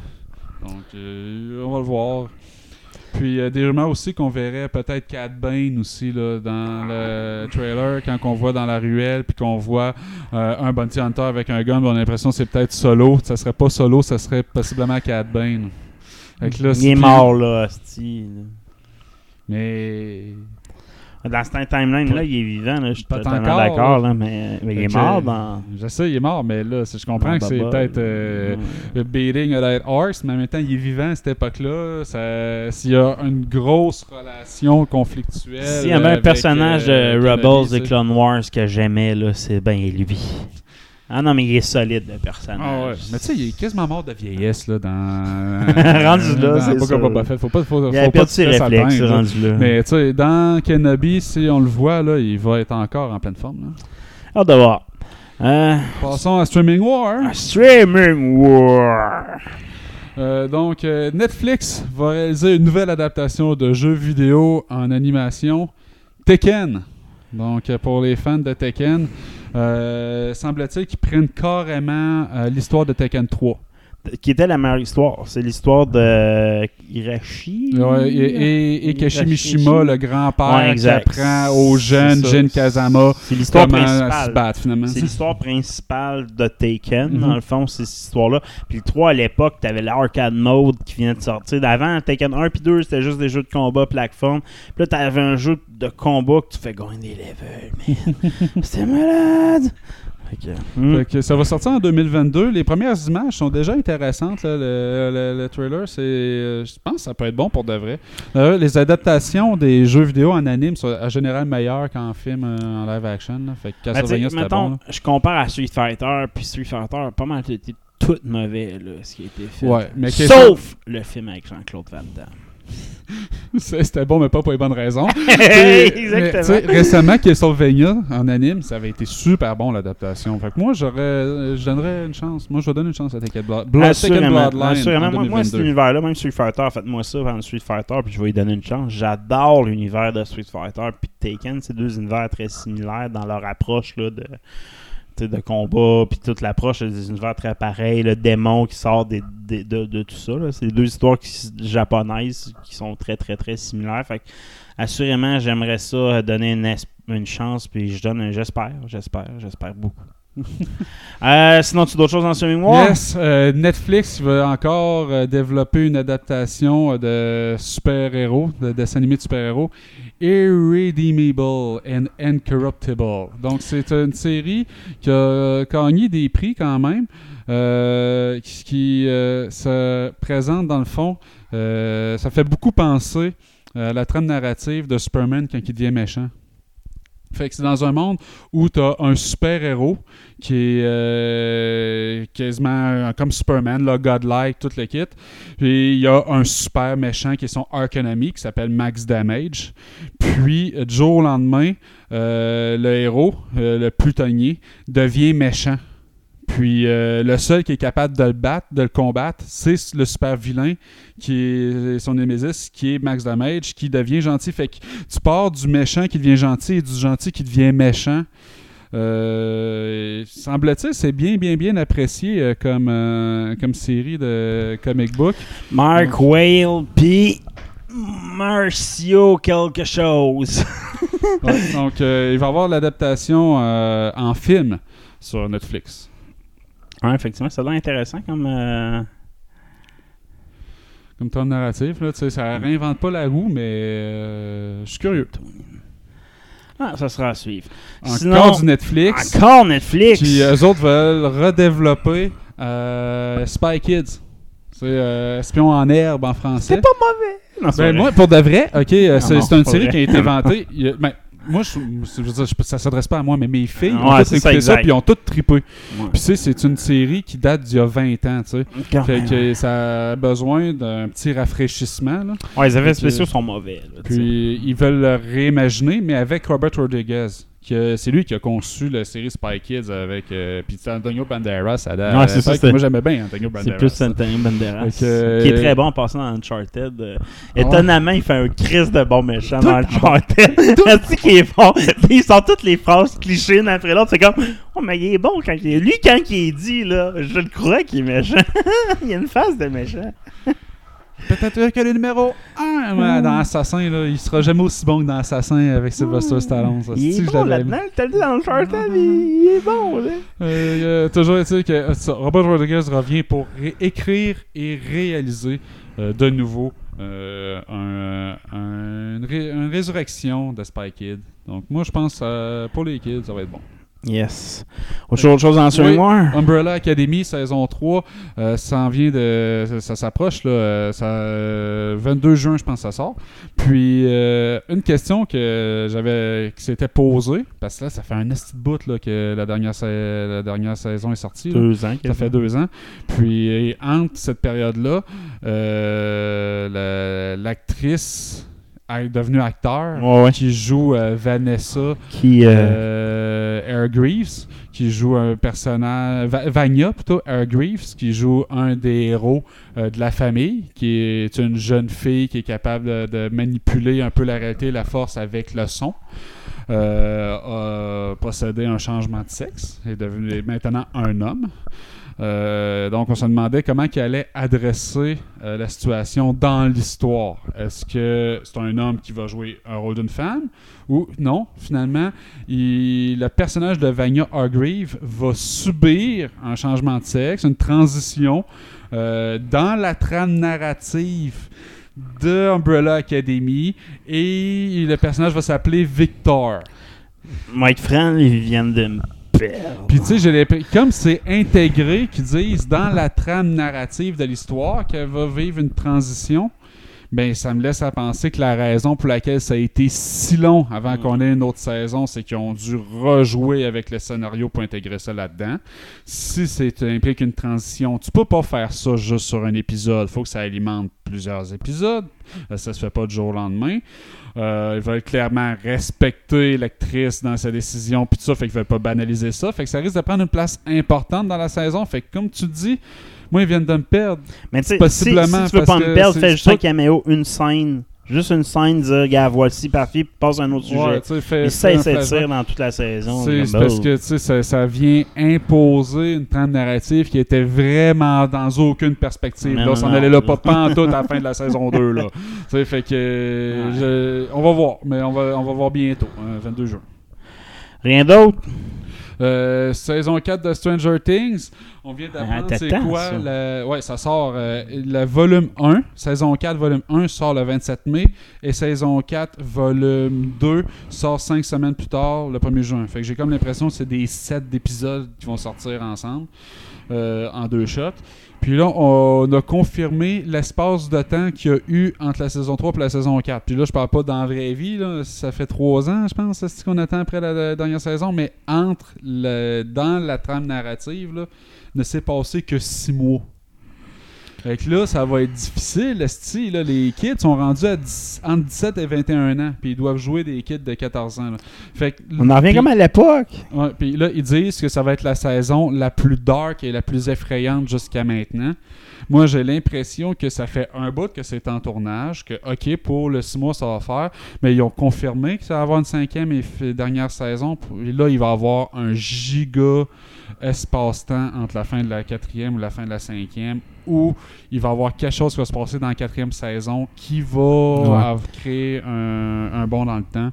Donc, euh, on va le voir. Puis, euh, des rumeurs aussi qu'on verrait peut-être Cat Bane aussi là, dans le trailer, quand on voit dans la ruelle, puis qu'on voit euh, un Bounty Hunter avec un gun, on a l'impression que c'est peut-être solo. Ça serait pas solo, ça serait possiblement Cat Bane. Là, Il est mort, là, hostie. Mais. Dans cette timeline-là, il est vivant, là, je suis Pas totalement encore, d'accord, là. mais, mais il est mort dans... Je sais, il est mort, mais là, je comprends que c'est peut-être euh, Ouais. beating a dead horse, mais en même temps, il est vivant à cette époque-là. S'il y a une grosse relation conflictuelle. S'il y avait un personnage euh, de Kenobi, Rebels sais. Clone Wars que j'aimais, là, c'est ben lui. Ah non, mais il est solide, le personnage. Ah ouais. Mais tu sais, il est quasiment mort de vieillesse là, dans. <laughs> Rendu là, c'est ça. Boba Fett. Faut pas, faut, Il faut perdu se ses réflexes, rendu là. Mais tu sais, dans Kenobi, si on le voit, là, il va être encore en pleine forme. Là. Hâte de voir. Euh, Passons à Streaming War. Streaming War. Euh, donc, euh, Netflix va réaliser une nouvelle adaptation de jeux vidéo en animation, Tekken. Donc, euh, pour les fans de Tekken, euh, semble-t-il qu'ils prennent carrément euh, l'histoire de Tekken 3. Qui était la meilleure histoire. C'est l'histoire de Hirashi. Ouais, et, et, et Kashi Mishima, le grand-père Ouais, qui apprend aux jeunes. Jin Kazama C'est l'histoire comment principale. se battre finalement. C'est l'histoire principale de Taken, Mhm. dans le fond, c'est cette histoire-là. Puis le 3, à l'époque, t'avais l'arcade mode qui venait de sortir. Avant, Taken 1 puis 2, c'était juste des jeux de combat plateforme. Puis là, t'avais un jeu de combat que tu fais gagner des levels, man. <laughs> C'était malade! Fait que, hmm. Fait que ça va sortir en 2022. Les premières images sont déjà intéressantes. là. Le, le- le trailer, c'est, euh, je pense que ça peut être bon pour de vrai. Euh, les adaptations des jeux vidéo en anime sont en général meilleures qu'en film euh, en live action. là. Fait que Ben, tu sais, Castlevania, c'était mettons, bon. là. je compare à Street Fighter, puis Street Fighter a pas mal été tout mauvais, là, ce qui a été fait. Ouais, mais Sauf le film avec Jean-Claude Van Damme. C'était bon, mais pas pour les bonnes raisons. <laughs> Mais, exactement. tu sais, récemment, Castlevania en anime, ça avait été super bon l'adaptation. Fait que moi, j'aurais, euh, je donnerais une chance. Moi, je vais donner une chance à Tekken Blood, Bloodline assurément. Moi, moi, cet 2022. univers-là, même Street Fighter, faites-moi ça pendant Street Fighter, puis je vais lui donner une chance. J'adore l'univers de Street Fighter, puis Taken, c'est deux univers très similaires dans leur approche là, de, de combat, puis toute l'approche des univers très pareils, le démon qui sort des, des- de, de tout ça. C'est deux histoires qui- japonaises qui sont très, très, très similaires. Fait que, assurément, j'aimerais ça donner une, une chance, puis je donne un j'espère, j'espère, j'espère beaucoup. <laughs> Euh, sinon, tu as d'autres choses dans ce mémoire? Yes, euh, Netflix va encore euh, développer une adaptation de super-héros, de dessins animés de super-héros, Irredeemable and Incorruptible. Donc, c'est une série qui a gagné des prix quand même, euh, qui, euh, se présente dans le fond. euh, ça fait beaucoup penser à la trame narrative de Superman quand il devient méchant. Fait que c'est dans un monde où tu as un super-héros qui est euh, quasiment comme Superman, là, godlike, tout le kit. Puis il y a un super méchant qui est son arc qui s'appelle Max Damage. Puis du jour au lendemain, euh, le héros, euh, le plutonnier, devient méchant. Puis euh, le seul qui est capable de le battre, de le combattre, c'est le super vilain qui est son némésis, qui est Max Damage, qui devient gentil. Fait que tu pars du méchant qui devient gentil et du gentil qui devient méchant. Euh, Semble-t-il, c'est bien, bien, bien apprécié euh, comme, euh, comme série de comic book. Mark Whale, puis Marcio quelque chose. <laughs> Ouais, donc, il va y avoir l'adaptation en film sur Netflix. Ouais, effectivement, ça a l'air intéressant comme. euh, Comme ton narratif, là, tu sais, ça réinvente pas la roue, mais euh, je suis curieux. Ah, ça sera à suivre. Encore Sinon- du Netflix. Encore Netflix! Puis eux autres veulent redévelopper euh, Spy Kids. C'est euh, Espion en herbe en français. C'est pas mauvais! Non, Ben, vrai. moi, pour de vrai, ok, euh, c'est une série vrai. qui a été inventée. <laughs> il y a- ben, moi, je, je veux dire, je- ça s'adresse pas à moi, mais mes filles ont Ouais, toutes écouté ça, puis ils ont toutes trippé. Ouais. Puis, tu sais, c'est une série qui date d'il y a 20 ans, tu sais. Quand Fait même. que ça a besoin d'un petit rafraîchissement, là. Ouais, les effets spéciaux sont mauvais. là, tu sais. Puis, ils veulent le réimaginer, mais avec Robert Rodriguez. Qui a- C'est lui qui a conçu la série Spy Kids avec. euh, puis c'est Antonio Banderas. À la- Ouais, c'est ça, c'est- Moi, j'aimais bien Antonio C'est Banderas. plus Antonio Banderas. Que- Qui est très bon en passant dans Uncharted. Euh, Ah étonnamment, il fait un crise de bon méchant dans Uncharted. C'est qui est bon? Ils sont toutes les phrases clichés l'une après l'autre. C'est comme, oh, mais il est bon quand il est. Lui, quand il est dit, là, je le crois qu'il est méchant. <laughs> il a une face de méchant. Peut-être que le numéro 1 dans Assassin, là, il sera jamais aussi bon que dans Assassin avec Sylvester Stallone. ça. Il est bon là-dedans. Dit dans Uncharted, il, il est bon, là. Euh, a toujours été que euh, ça, Robert Rodriguez revient pour écrire et réaliser euh, de nouveau euh, un- un- une, ré- une résurrection de Spy Kid. Donc moi je pense euh, pour les kids ça va être bon. Yes. Autre chose, autre chose en mémoire? Umbrella Academy saison 3 euh, ça en vient de ça, ça s'approche là euh, ça, euh, 22 juin je pense que ça sort. Puis euh, une question que j'avais qui s'était posée parce que là ça fait un de bout là, que la dernière sa- la dernière saison est sortie. là. Deux ans. Ça fait deux ans. Puis entre cette période-là, euh, la- est devenue acteur Ouais, ouais. qui joue euh, Vanessa Qui. euh, euh, Airgreaves, qui joue un personnage, Va- Vanya plutôt, Airgreaves, qui joue un des héros euh, de la famille, qui est une jeune fille qui est capable de, manipuler un peu la réalité et la force avec le son. A procédé à un changement de sexe, est devenu maintenant un homme. Euh, donc, on se demandait comment il allait adresser euh, la situation dans l'histoire. Est-ce que c'est un homme qui va jouer un rôle d'une femme ou non? Finalement, le personnage de Vanya Hargreave va subir un changement de sexe, une transition euh, dans la trame narrative de Umbrella Academy et le personnage va s'appeler Victor. Mike Fran, ils de Puis tu sais, comme c'est intégré qu'ils disent dans la trame narrative de l'histoire qu'elle va vivre une transition, ben ça me laisse à penser que la raison pour laquelle ça a été si long avant qu'on ait une autre saison, c'est qu'ils ont dû rejouer avec le scénario pour intégrer ça là-dedans. Si c'est implique une transition, tu peux pas faire ça juste sur un épisode. faut que ça alimente plusieurs épisodes. Euh, Ça se fait pas du jour au lendemain. Euh, ils veulent clairement respecter l'actrice dans sa décision, puis tout ça, fait qu'ils veulent pas banaliser ça. Fait que ça risque de prendre une place importante dans la saison. Fait que comme tu dis, moi ils viennent de me perdre. Mais tu sais, si, si tu veux pas me perdre, fais juste un caméo, une scène. Juste une scène, dire, gars, voici, parfait, puis passe à un autre sujet. Ouais, fais- Et ça, dans toute la saison. C'est parce oh. que tu sais, ça, ça vient imposer une trame narrative qui était vraiment dans aucune perspective. Mais là, non, on s'en allait là pas pantoute à la fin de la saison 2. Là. <laughs> Fait que je- on va voir, mais on va, on va voir bientôt, hein, 22 juin. Rien d'autre? Euh, saison 4 de Stranger Things, on vient d'apprendre Ah, c'est t'attends, quoi ça. le- ouais ça sort euh, le volume 1 saison 4 volume 1 sort le 27 mai et saison 4 volume 2 sort 5 semaines plus tard le 1er juin. Fait que j'ai comme l'impression que c'est des sets d'épisodes qui vont sortir ensemble euh, en deux shots puis là, on a confirmé l'espace de temps qu'il y a eu entre la saison 3 et la saison 4. Puis là, je parle pas dans la vraie vie, ça fait trois ans, je pense, c'est ce qu'on attend après la, dernière saison, mais entre dans la trame narrative, ne s'est passé que six mois. Fait que là, ça va être difficile, esti, là. Les kids sont rendus à 10 entre 17 et 21 ans, puis ils doivent jouer des kids de 14 ans. là. Fait que- On en revient comme à l'époque. Ouais, puis là, ils disent que ça va être la saison la plus dark et la plus effrayante jusqu'à maintenant. Moi, j'ai l'impression que ça fait un bout que c'est en tournage, que, OK, pour le 6 mois, ça va faire, mais ils ont confirmé que ça va avoir une cinquième et dernière saison. Puis là, il va y avoir un giga espace-temps entre la fin de la quatrième ou la fin de la cinquième, où il va y avoir quelque chose qui va se passer dans la quatrième saison qui va Ouais. créer un, un bond dans le temps.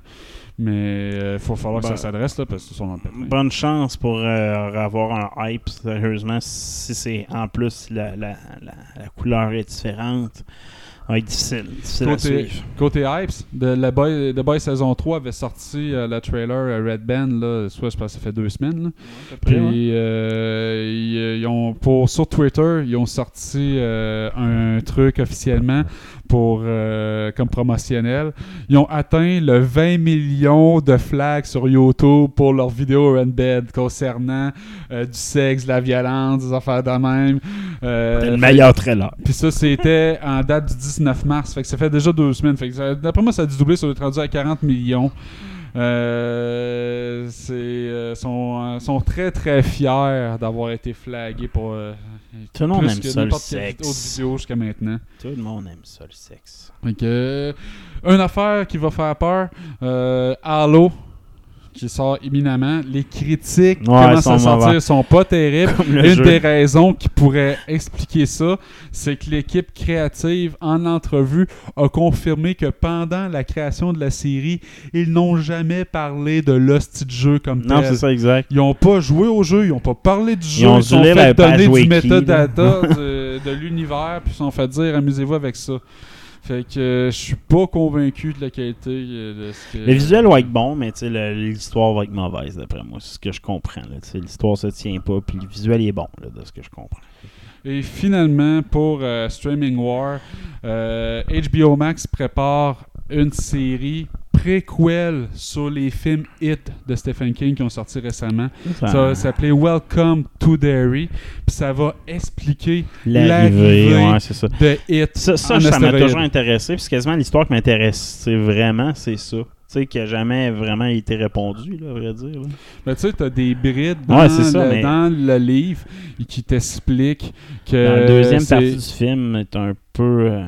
Mais il faut falloir que Ben, ça s'adresse là parce que c'est dans le pétrin. Bonne chance pour euh, avoir un hype, sérieusement, si c'est en plus la, la, la, la couleur est différente. Difficile, difficile Côté, Hypes, de la Boy, The Boy saison 3 avait sorti euh, le trailer euh, Red Band, là, soit je pense que ça fait deux semaines. là. Puis ouais. Puis euh, ils, ils ont, pour, sur Twitter, ils ont sorti euh, un truc officiellement pour euh, comme promotionnel. Ils ont atteint le 20 millions de flags sur YouTube pour leurs vidéos Bed concernant euh, du sexe, de la violence, des affaires de même. Euh, C'est le meilleur trailer. puis ça, c'était en date du 19 mars. Fait que ça fait déjà deux semaines. Fait que ça- d'après moi, ça a dû doubler sur le rendu à 40 millions. Euh, c'est, euh, sont, euh, sont très très fiers d'avoir été flagués pour euh, Tout le monde plus aime que ça, le sexe. vidéo jusqu'à maintenant. Tout le monde aime ça, le sexe. Une affaire qui va faire peur, Halo, qui sort imminemment. Les critiques Ouais, commencent à sortir mauvais. sont pas terribles. Une jeu. des raisons qui pourrait expliquer ça, c'est que l'équipe créative, en entrevue, a confirmé que pendant la création de la série, ils n'ont jamais parlé de l'hostie de jeu comme Non, tel. c'est ça, exact. Ils ont pas joué au jeu, ils ont pas parlé du jeu, ont ils sont lire fait donner du metadata de, de l'univers, puis ils se sont fait dire amusez-vous avec ça. Fait que euh, je suis pas convaincu de la qualité euh, de ce que. Le visuel va être bon, mais l'histoire va être mauvaise, d'après moi. C'est ce que je comprends. L'histoire se tient pas, puis le visuel est bon, là, de ce que je comprends. Et finalement, pour euh, Streaming War, HBO Max prépare une série préquel sur les films Hit de Stephen King qui ont sorti récemment. Ça- s'appeler Welcome to Derry. Puis ça va expliquer L'arrivée, ouais, ça. de Hit. Ça, ça, m'a toujours intéressé, puis c'est quasiment l'histoire qui m'intéresse c'est vraiment, c'est ça. Tu sais, qui a jamais vraiment été répondu, là, à vrai dire. là. Ben, tu sais, t'as des brides dans, Ouais, c'est ça, le, mais- dans le livre qui t'expliquent que. Dans la deuxième partie du film, est un peu. euh,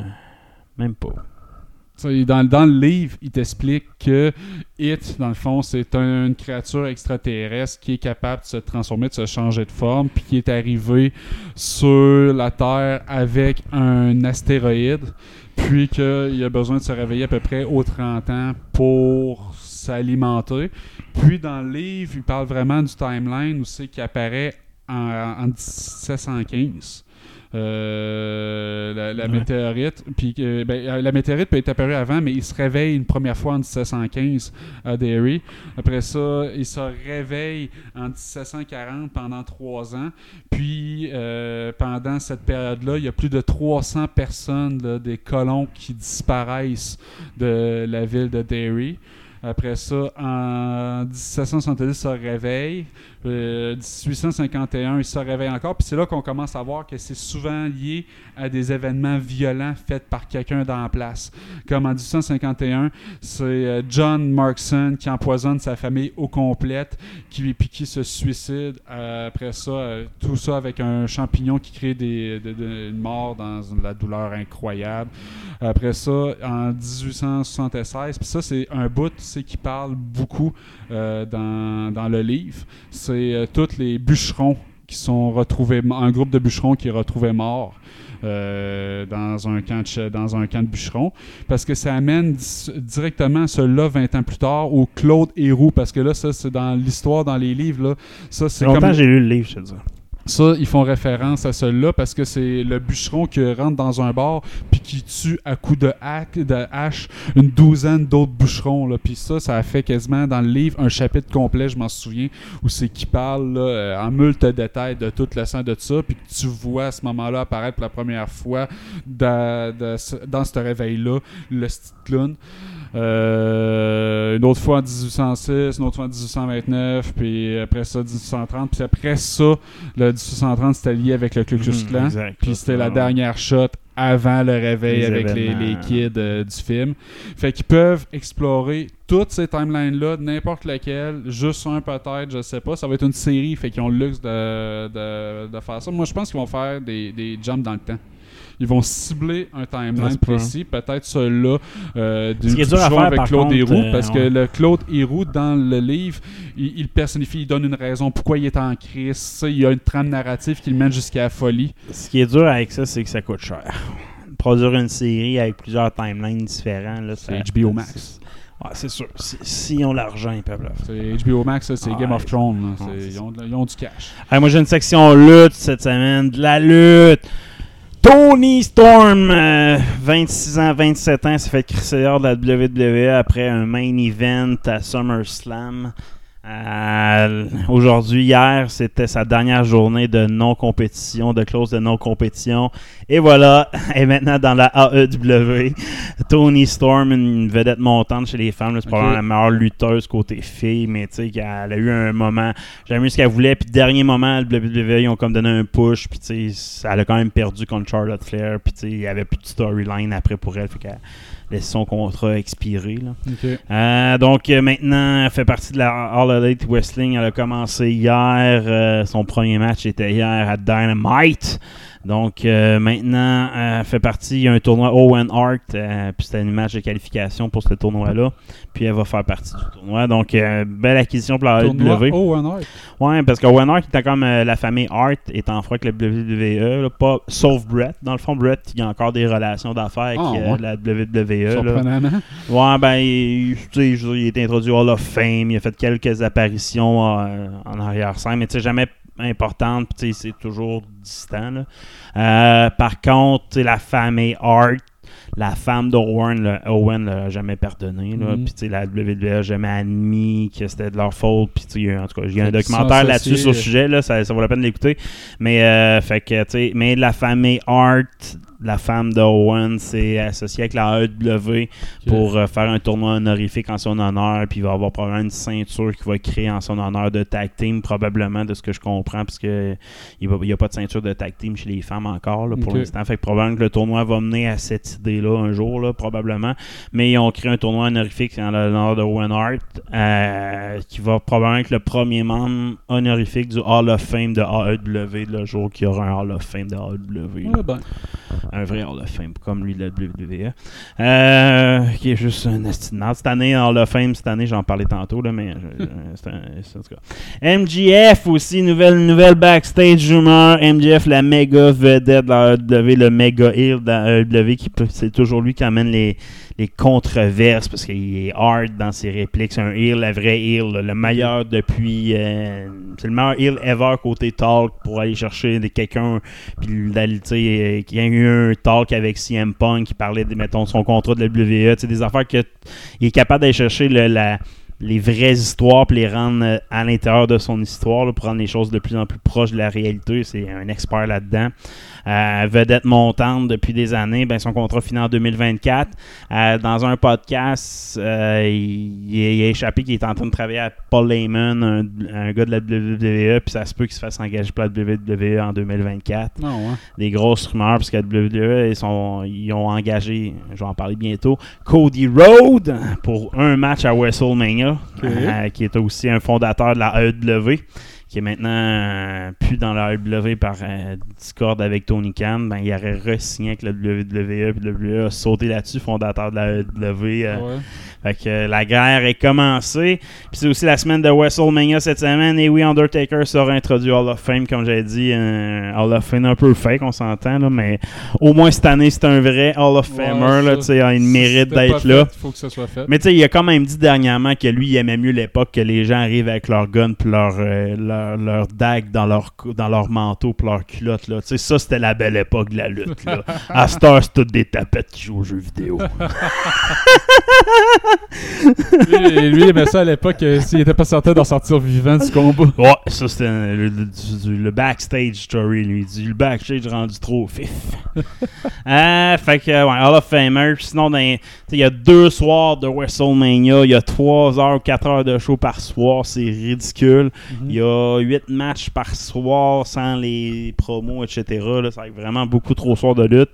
même pas. Dans, le livre, il t'explique que It, dans le fond, c'est un- une créature extraterrestre qui est capable de se transformer, de se changer de forme, puis qui est arrivé sur la Terre avec un astéroïde, puis qu'il a besoin de se réveiller à peu près aux 30 ans pour s'alimenter. Puis dans le livre, il parle vraiment du timeline où c'est qui apparaît en, en 1715. Euh, la, la Ouais. météorite. Puis, ben, euh, la météorite peut être apparue avant, mais il se réveille une première fois en 1715 à Derry. Après ça, il se réveille en 1740 pendant trois ans. Puis, euh, pendant cette période-là, il y a plus de 300 personnes, là, des colons qui disparaissent de la ville de Derry. Après ça, en 1770, il se réveille. Euh, 1851, il se réveille encore. Puis c'est là qu'on commence à voir que c'est souvent lié à des événements violents faits par quelqu'un dans la place. Comme en 1851, c'est euh, John Markson qui empoisonne sa famille au complète, qui, puis qui se suicide. Euh, après ça, euh, tout ça avec un champignon qui crée des, de- de- une mort dans la douleur incroyable. Après ça, en 1876, puis ça, c'est un bout c'est qui parle beaucoup euh, dans, dans le livre. C'est euh, tous les bûcherons qui sont retrouvés, un groupe de bûcherons qui est retrouvé mort euh, dans, un camp de, dans un camp de bûcherons. Parce que ça amène directement cela 20 ans plus tard au Claude Héroux. Parce que là, ça, c'est dans l'histoire, dans les livres. Là, ça, C'est comme j'ai lu le livre, je te dis. Ça, ils font référence à celui-là parce que c'est le bûcheron qui rentre dans un bar puis qui tue à coups de, hache une douzaine d'autres bûcherons. Là. Puis ça, ça a fait quasiment dans le livre un chapitre complet, je m'en souviens, où c'est qui parle euh, en multe détails de tout le sang de ça, puis que tu vois à ce moment-là apparaître pour la première fois dans, ce- réveil-là le clown. Euh, une autre fois en 1806, une autre fois en 1829, puis après ça 1830, puis après ça, le 1830 c'était lié avec le Ku Klux Mhm, Klan, puis c'était la ouais. dernière shot avant le réveil Les avec les kids euh, du film. Fait qu'ils peuvent explorer toutes ces timelines-là, n'importe laquelle, juste un peut-être, je sais pas. Ça va être une série, fait qu'ils ont le luxe de, de, de faire ça. Moi, je pense qu'ils vont faire des, des jumps dans le temps. Ils vont cibler un timeline précis, peut-être celui-là euh, du Ce qui est dur à bûcheron faire, avec par Claude Héroux, euh, parce ouais. que le Claude Héroux, dans le livre, il, il personnifie, il donne une raison pourquoi il est en crise. Il y a une trame narrative qui le mène jusqu'à la folie. Ce qui est dur avec ça, c'est que ça coûte cher. Produire une série avec plusieurs timelines différents, là, C'est HBO Max. Ouais, c'est sûr. Si- S'ils ont l'argent, ils peuvent le faire. C'est HBO Max, c'est. Game of Thrones. là. Ils, ont, de- ils ont du cash. Moi, j'ai une section lutte cette semaine. De la lutte. Tony Storm, euh, 26 ans, 27 ans, s'est fait crisser de la WWE après un main event à SummerSlam. Euh, Aujourd'hui, hier, c'était sa dernière journée de non-compétition, de clause de non-compétition. Et voilà, <laughs> et maintenant dans la AEW, Tony Storm, une vedette montante chez les femmes, c'est Ok. probablement la meilleure lutteuse côté fille, mais tu sais, qu'elle a eu un moment, j'aime mieux ce qu'elle voulait, puis dernier moment, le WWE, ils ont comme donné un push, puis tu sais, elle a quand même perdu contre Charlotte Flair, puis tu sais, il y avait plus de storyline après pour elle, fait qu'elle laisse son contrat expirer, là. Euh, donc euh, maintenant, elle fait partie de la All Elite Wrestling. Elle a commencé hier. euh, son premier match était hier à Dynamite. Donc euh, maintenant, elle fait partie. Il y a un tournoi Owen Hart. euh, puis c'était un match de qualification pour ce tournoi-là. Puis elle va faire partie du tournoi. Donc euh, belle acquisition pour la Tournoi WWE. Owen Hart. Ouais, parce que Owen Hart était comme euh, la famille Hart est en froid avec la WWE. là, pas, sauf Brett. Dans le fond, Brett, il a encore des relations d'affaires avec Ah, euh, ouais. la WWE. là. Ouais, ben, il, il est introduit au Hall of Fame, il a fait quelques apparitions euh, en arrière-scène, mais tu sais, jamais importante, puis c'est toujours distant. là. Euh, par contre, la famille Hart, la femme d'Owen, Owen l'a jamais pardonné. là. Mhm. Puis la WWE a jamais admis que c'était de leur faute. Puis en tout cas, il y a un documentaire là-dessus sur le sujet, là, ça, ça vaut la peine de l'écouter. Mais, euh, fait que, mais la famille Hart, la femme d'Owen, c'est associé avec la AEW pour euh, faire un tournoi honorifique en son honneur. Puis il va avoir probablement une ceinture qui va créée en son honneur de tag team, probablement de ce que je comprends, parce que il n'y a pas de ceinture de tag team chez les femmes encore là, pour l'instant. Fait que probablement que le tournoi va mener à cette idée-là un jour, là, probablement. Mais ils ont créé un tournoi honorifique en l'honneur de Owen Hart, euh, qui va probablement être le premier membre honorifique du Hall of Fame de AEW le jour qu'il y aura un Hall of Fame de AEW. Ouais, ben. Un vrai Hall of Fame, comme lui, le WWE. Euh, qui est juste un estimate. Cette année, Hall of Fame, cette année, j'en parlais tantôt, là, mais <laughs> je- je- c'est en tout cas. MGF aussi, nouvelle, nouvelle backstage rumeur. MGF, la méga vedette de la AEW, le méga heel de la AEW, qui c'est toujours lui qui amène les, les controverses parce qu'il est hard dans ses répliques. C'est un heel, le vrai heel, le meilleur depuis. euh, c'est le meilleur heel ever côté talk pour aller chercher quelqu'un. Puis, euh, qu'il y a eu un talk avec CM Punk qui parlait de, mettons, son contrat de la WWE. Des affaires qu'il est capable d'aller chercher le- la les vraies histoires puis les rendre euh, à l'intérieur de son histoire pour rendre les choses de plus en plus proches de la réalité. C'est un expert là-dedans. Euh, vedette montante depuis des années. Ben, son contrat finit en 2024. Euh, dans un podcast, euh, il, il a échappé qu'il est en train de travailler avec Paul Heyman, un, un gars de la WWE, puis ça se peut qu'il se fasse engager pour la WWE en 2024 Non, ouais. des grosses rumeurs parce que la WWE ils, sont, ils ont engagé, je vais en parler bientôt, Cody Rhodes pour un match à WrestleMania, qui est aussi un fondateur de la AEW, qui est maintenant euh, plus dans la AEW par euh, Discord avec Tony Khan. Ben, il aurait re-signé avec la WWE, puis WWE a sauté là-dessus, fondateur de la AEW. euh, Ouais. fait que euh, la guerre est commencée. Puis c'est aussi la semaine de WrestleMania cette semaine. Et oui, Undertaker sera introduit Hall of Fame, comme j'ai dit. Un Hall of Fame un peu fake, on s'entend, là, mais au moins cette année, c'est un vrai Hall of Ouais, Famer. ça. sais, il mérite d'être fait, là. Il faut que ça soit fait. Mais tu sais, il a quand même dit dernièrement que lui, il aimait mieux l'époque que les gens arrivent avec leur gun puis leur, euh, leur, leur dague dans leur, dans leur manteau puis leur culotte. Là. Ça, c'était la belle époque de la lutte. Là. à c'est toutes des tapettes qui jouent aux jeux vidéo. <laughs> lui, lui, il aimait ça à l'époque euh, s'il était pas certain d'en sortir vivant du combat. Ouais, ça c'était le, le- du- le backstage story, lui. Il dit le backstage rendu trop fif. <laughs> euh, fait que, ouais, Hall of Famer. Sinon, il y a deux soirs de WrestleMania. Il y a 3 heures ou 4 heures de show par soir. C'est ridicule. Il y a 8 matchs par soir sans les promos, etc. Là, ça va être vraiment beaucoup trop soirs de lutte.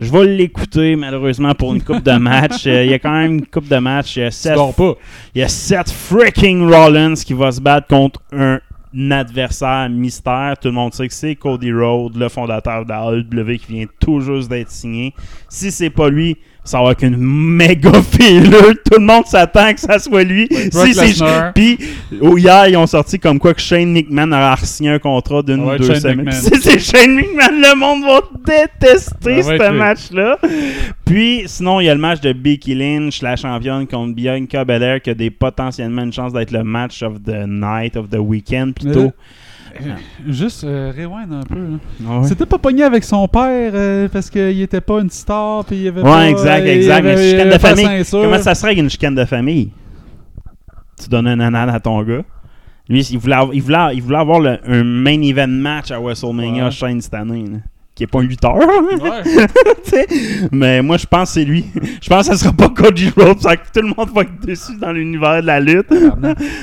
Je vais l'écouter, malheureusement, pour une coupe de match. Euh, Il y a quand même une coupe de match. Il y a dors pas. il y a Seth freaking Rollins qui va se battre contre un adversaire mystère. Tout le monde sait que c'est Cody Rhodes, le fondateur de la AEW qui vient tout juste d'être signé. Si c'est pas lui, ça va être une méga <laughs> filler. Tout le monde s'attend que ça soit lui. Si c'est puis oh, hier ils ont sorti comme quoi que Shane McMahon a signé un contrat d'une ou deux semaines. <laughs> Si c'est Shane McMahon, le monde va détester ce match-là. Puis, sinon, il y a le match de Becky Lynch, la championne contre Bianca Belair, qui a des, potentiellement une chance d'être le match of the night, of the weekend plutôt. Euh, Juste euh, rewind un peu. là. Ah ouais. C'était pas pogné avec son père euh, parce qu'il était pas une star puis il avait Ouais, pas, exact, il exact. avait- Mais il chicane avait de pas famille. ceinture. Comment ça serait une chicane de famille? Tu donnes un anane à ton gars. Lui, il voulait, avoir, il voulait, il voulait avoir le- un main event match à WrestleMania Ouais. Shane cette année. là, qui est pas un lutteur. Ouais. <laughs> Tu sais, mais moi, je pense que c'est lui. Je pense que ça sera pas Cody Rhodes. Tout le monde va être déçu dans l'univers de la lutte.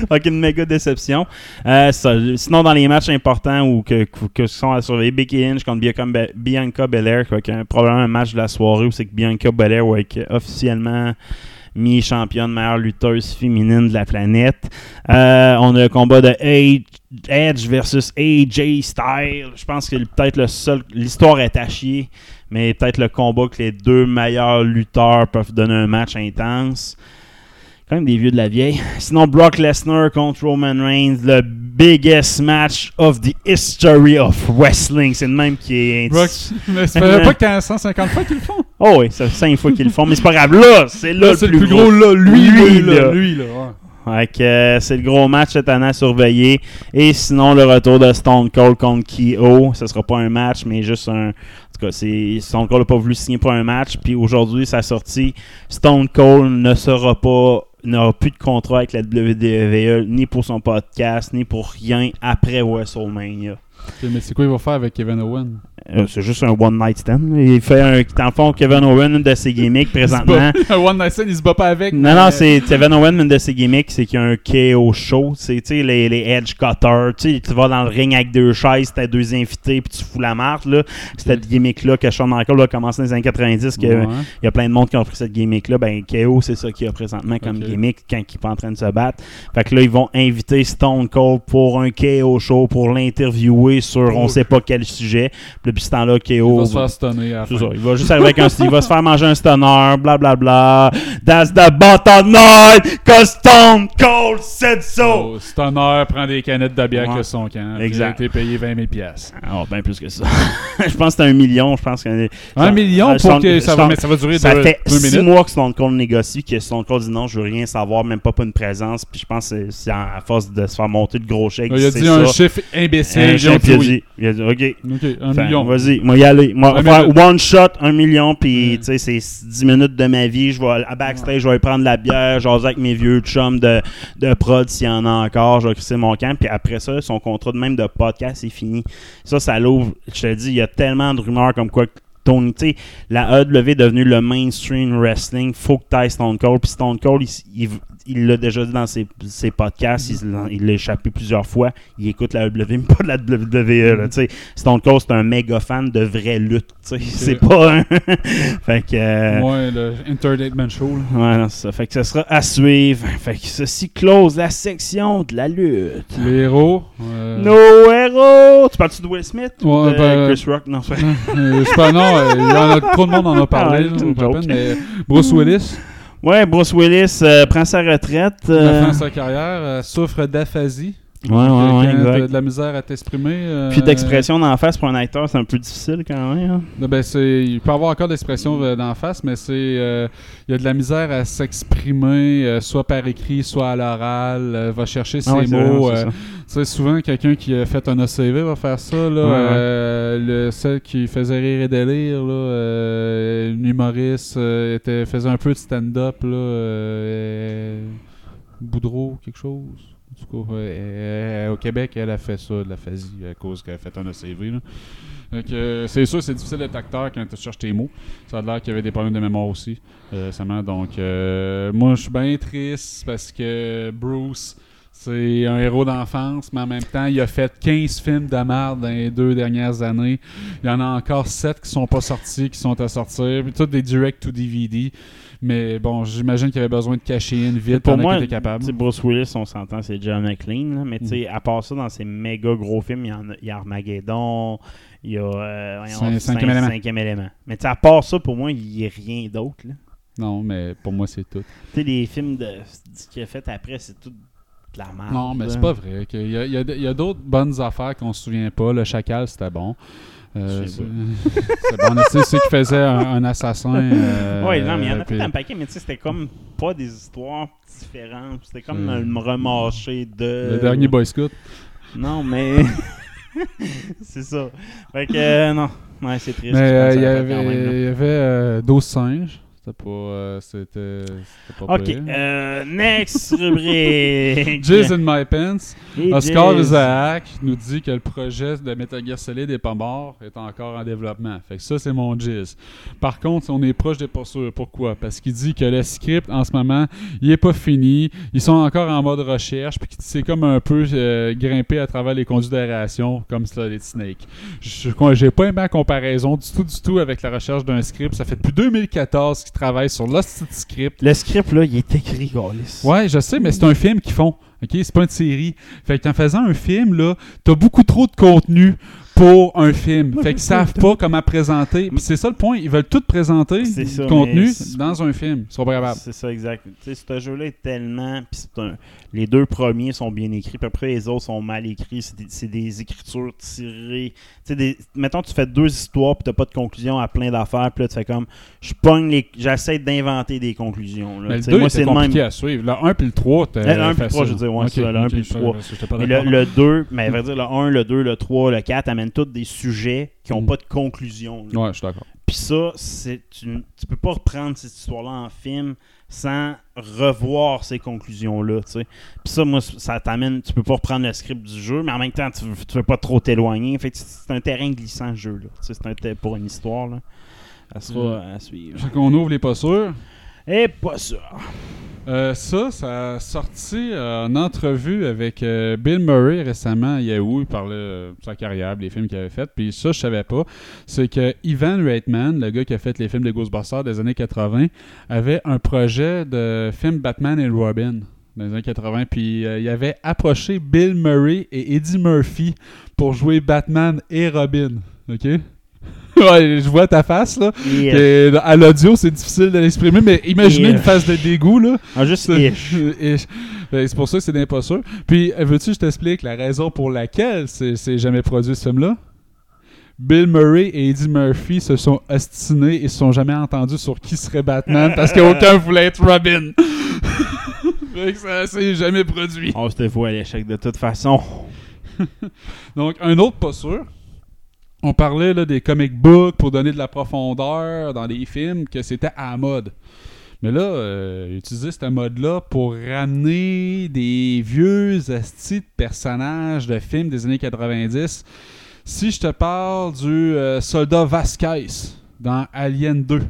Avec <laughs> une méga déception. Euh, ça, sinon, dans les matchs importants ou que, que, sont à surveiller, Becky Lynch contre Bianca, Be- Bianca Belair, qui probablement un match de la soirée où c'est que Bianca Belair va être officiellement mis championne meilleure lutteuse féminine de la planète. Euh, on a le combat de Edge, Edge versus AJ Styles. Je pense que peut-être le seul. L'histoire est à chier, mais peut-être le combat que les deux meilleurs lutteurs peuvent donner un match intense. Quand même des vieux de la vieille. Sinon, Brock Lesnar contre Roman Reigns, le biggest match of the history of wrestling. C'est le même qui est. Brock, mais fait pas que 150 fois qu'ils le font. <laughs> Oh oui, fait cinq fois qu'ils le font, mais c'est pas grave. Là, c'est là, Là, c'est le plus gros, là. Lui, Lui, lui, là. là. Lui, là. ouais. Euh, c'est le gros match cette année à surveiller. Et sinon, le retour de Stone Cold contre Kyo. Ce sera pas un match, mais juste un. En tout cas, c'est, Stone Cold n'a pas voulu signer pour un match. Puis aujourd'hui, sa sortie, Stone Cold ne sera pas. N'aura plus de contrat avec la WWE, ni pour son podcast, ni pour rien après WrestleMania. Mais c'est quoi il va faire avec Kevin Owen c'est juste un one night stand. Il fait un. Dans le fond, Kevin Owen, une de ses gimmicks <laughs> présentement. <laughs> Un One Night Stand, il se bat pas avec. Non, mais- non, c'est Kevin Owen, une de ses gimmicks, c'est qu'il y a un KO show. C'est, tu sais, les, les edge cutters. Tu vas dans le ring avec deux chaises, t'as deux invités, puis tu fous la marque, là. Cette gimmick-là que Shawn Michaels a commencé dans les années 90, que Ouais. il y a plein de monde qui ont pris cette gimmick-là. Ben, KO, c'est ça qu'il y a présentement comme gimmick quand il est en train de se battre. Fait que là, ils vont inviter Stone Cold pour un KO show, pour l'interviewer sur on sait pas quel sujet. Puis depuis ce temps-là, KO. Il va se faire stunner à la C'est fin. ça, il va juste arriver avec un il va se faire manger un stunner, blablabla. That's the bottom line, cause Stone Cold said so. Oh, Stunner prend des canettes de bière Ouais. que son camp. Exact. Il a été payé 20 000 piastres. Ah, bien plus que ça. <laughs> je pense que c'est un million, je pense que. Un million pour Stone- que ça va, Stone- ça va durer Ça deux, fait deux six mois que Stone Cold négocie, que Stone Cold dit non, je veux rien savoir, même pas pour une présence. Puis je pense que c'est à force de se faire monter de gros chèques. Il a dit un chiffre imbécile. Un dit il a oui. dit, il a dit, OK. Ok, un Fait, million. Vas-y, moi y aller. Moi, faire one shot, un million, puis Mm. tu sais, c'est 10 minutes de ma vie. Je vais à backstage, je vais aller prendre la bière, jaser avec mes vieux chums de, de prod s'il y en a encore. Je vais crisser mon camp, puis après ça, son contrat de même de podcast est fini. Ça, ça l'ouvre. Je te dis, il y a tellement de rumeurs comme quoi. Tony, tu la AEW est devenue le mainstream wrestling. Faut que tu Stone Cold. Puis Stone Cold, il- l'a déjà dit dans ses, ses podcasts, il l'a- il l'a échappé plusieurs fois. Il écoute la AEW, mais pas de la WWE. là, sais. Stone Cold, c'est un méga fan de vraie lutte. C'est pas un. <laughs> fait que. euh, Ouais, le Entertainment Show. là. Ouais, non, c'est ça. Fait que ça sera à suivre. Fait que ceci close la section de la lutte. Les héros. euh, Nos héros! Tu parles-tu de Will Smith? ou Ouais, de ben- Chris Rock? Non, c'est <laughs> euh, pas, non, euh, il y en a, trop de monde en a <laughs> parlé. Ah, la joke. peine, mais Bruce Willis, Ouais, Bruce Willis euh, prend sa retraite. euh, sa carrière, euh, souffre d'aphasie. Ouais, ouais, ouais, exact. de la misère à t'exprimer. euh, Puis d'expression d'en face pour un acteur, c'est un peu difficile quand même. hein. ben, c'est, il peut avoir encore d'expression euh, d'en face, mais c'est, euh, il y a de la misère à s'exprimer, euh, soit par écrit, soit à l'oral. va chercher ses Ah ouais, mots. c'est ça. Tu sais, souvent, quelqu'un qui a fait un ACV va faire ça. Là, Ouais, le, celle qui faisait rire et délire, là, une humoriste, était, faisait un peu de stand-up. Là, Boudreau, quelque chose. Tout cas, ouais, euh, au Québec, elle a fait ça, de la phasie, à cause qu'elle a fait un ACV. Euh, c'est sûr, c'est difficile d'être acteur quand tu cherches tes mots. Ça a l'air qu'il y avait des problèmes de mémoire aussi, euh, récemment. Donc, moi, je suis bien triste parce que Bruce, c'est un héros d'enfance, mais en même temps, il a fait 15 films de merde dans les deux dernières années. Il y en a encore 7 qui sont pas sortis, qui sont à sortir. Puis tous des direct to DVD. Mais bon, j'imagine qu'il avait besoin de cacher une vite Pour pendant moi, qu'il était capable. Bruce Willis, on s'entend, c'est John McClane. là, mais tu sais, à part ça, dans ces méga gros films, il y, en a, il y a Armageddon, il y a euh, cinquième élément. cinquième élément. Mais tu sais, à part ça, pour moi, il n'y a rien d'autre. Non, mais pour moi, c'est tout. Tu sais, les films de ce qu'il a fait après, c'est tout de la merde. Non, mais c'est pas vrai. qu'il y a, il y a- il y a d'autres bonnes affaires qu'on se souvient pas. Le Chacal, c'était bon. Euh, <laughs> c'est bon. Ceux qui faisaient un, un assassin. euh, Oui, non, mais il y en a puis- peut-être un paquet, mais tu sais, c'était comme pas des histoires différentes. C'était comme Euh, le remâché de. Le dernier Boy Scout. Non, mais. <laughs> c'est ça. Fait que, euh, non. Ouais, c'est triste. Mais euh, il y avait, y avait euh, 12 singes. C'était pas. euh, c'était, c'était pas Ok, euh, next rubrique. Jizz in my pants. Et Oscar. Isaac nous dit que le projet de Metal Gear Solid est pas mort, est encore en développement. Fait que ça, c'est mon jizz. Par contre, on est proche des sûrs. Pourquoi? Parce qu'il dit que le script, en ce moment, il est pas fini. Ils sont encore en mode recherche, puis c'est comme un peu euh, grimpé à travers les conduits d'aération, comme Solid Snake. J'ai pas aimé la comparaison du tout, du tout avec la recherche d'un script. Ça fait depuis 2014 qu'ils travaillent sur de script. Le script, là, il est écrit, Gaulis. Ouais, je sais, mais c'est un film qu'ils font. OK, c'est pas une série. Fait qu'en faisant un film là, t'as beaucoup trop de contenu pour un film. Fait qu'ils savent pas comment présenter. Puis c'est ça le point, ils veulent tout présenter ça, contenu mais c'est- dans un film. Ils sont pas capables. C'est ça, exact. Tu sais, ce jeu-là est tellement. Puis c'est un- les deux premiers sont bien écrits, puis après les autres sont mal écrits. C'est des, c'est des écritures tirées. Tu sais, des... mettons, tu fais deux histoires, puis t'as pas de conclusion à plein d'affaires, puis là, tu fais comme. Je pogne les. J'essaie d'inventer des conclusions. Là. Mais le Tu sais, 2 moi, c'est le compliqué même. à suivre. Le 1 puis le 3, t'es Le 1 puis le 3, je veux dire, ouais, c'est ça, le 1 puis le 3. Mais le, le 2, mais à vrai dire, le 1, le 2, le 3, le 4 tous des sujets qui n'ont Mm. pas de conclusion. là. Ouais, je suis d'accord. Puis ça, c'est tu peux pas reprendre cette histoire-là en film sans revoir ces conclusions-là. Puis ça, moi, ça t'amène, tu peux pas reprendre le script du jeu, mais en même temps, tu, tu veux pas trop t'éloigner. Fait c'est un terrain glissant, ce jeu-là. Sais, c'est un ter- pour une histoire, là. Ça sera à suivre. Fait qu'on ouvre les pas sûrs. Et pas ça. Euh, ça, ça a sorti euh, en entrevue avec euh, Bill Murray récemment à Yahoo. Il parlait de sa carrière, des films qu'il avait fait. Puis ça, je savais pas. C'est que Ivan Reitman, le gars qui a fait les films de Ghostbusters des années 80, avait un projet de film Batman et Robin dans les années 80. Puis il avait approché Bill Murray et Eddie Murphy pour jouer Batman et Robin. OK? <laughs> ouais, je vois ta face, là. Et, à l'audio, c'est difficile de l'exprimer, mais imaginez une face de dégoût, là. ah, juste C'est. <laughs> Ben, c'est pour ça que c'est sûr. Puis, veux-tu que je t'explique la raison pour laquelle c'est jamais produit ce film-là? Bill Murray et Eddie Murphy se sont ostinés et se sont jamais entendus sur qui serait Batman parce <laughs> qu'aucun voulait être Robin. ça s'est jamais produit. On se dévoue à l'échec de toute façon. Donc, un autre pas sûr. On parlait là, des comic books pour donner de la profondeur dans les films, que c'était à la mode. Mais là, euh, utiliser ce mode-là pour ramener des vieux astis de personnages de films des années 90. Si je te parle du euh, soldat Vasquez dans Alien 2,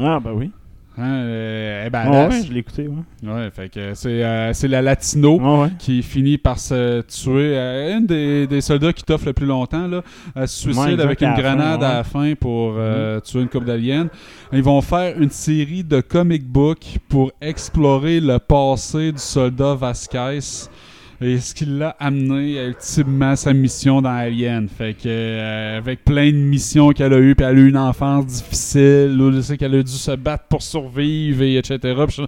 Ah, ben oui. Hein, euh, Ah ouais, je l'ai écouté, ouais. Ouais, fait que c'est euh, c'est la latino Ah ouais. qui finit par se tuer. euh, une des, des soldats qui t'offre le plus longtemps, là, elle se suicide avec une fin, grenade à la fin pour euh, tuer une couple d'aliens. Ils vont faire une série de comic books pour explorer le passé du soldat Vasquez. Et ce qui l'a amené à ultimement sa mission dans Alien. Fait que euh, avec plein de missions qu'elle a eues, puis elle a eu une enfance difficile, je sais qu'elle a dû se battre pour survivre, et etc. Je-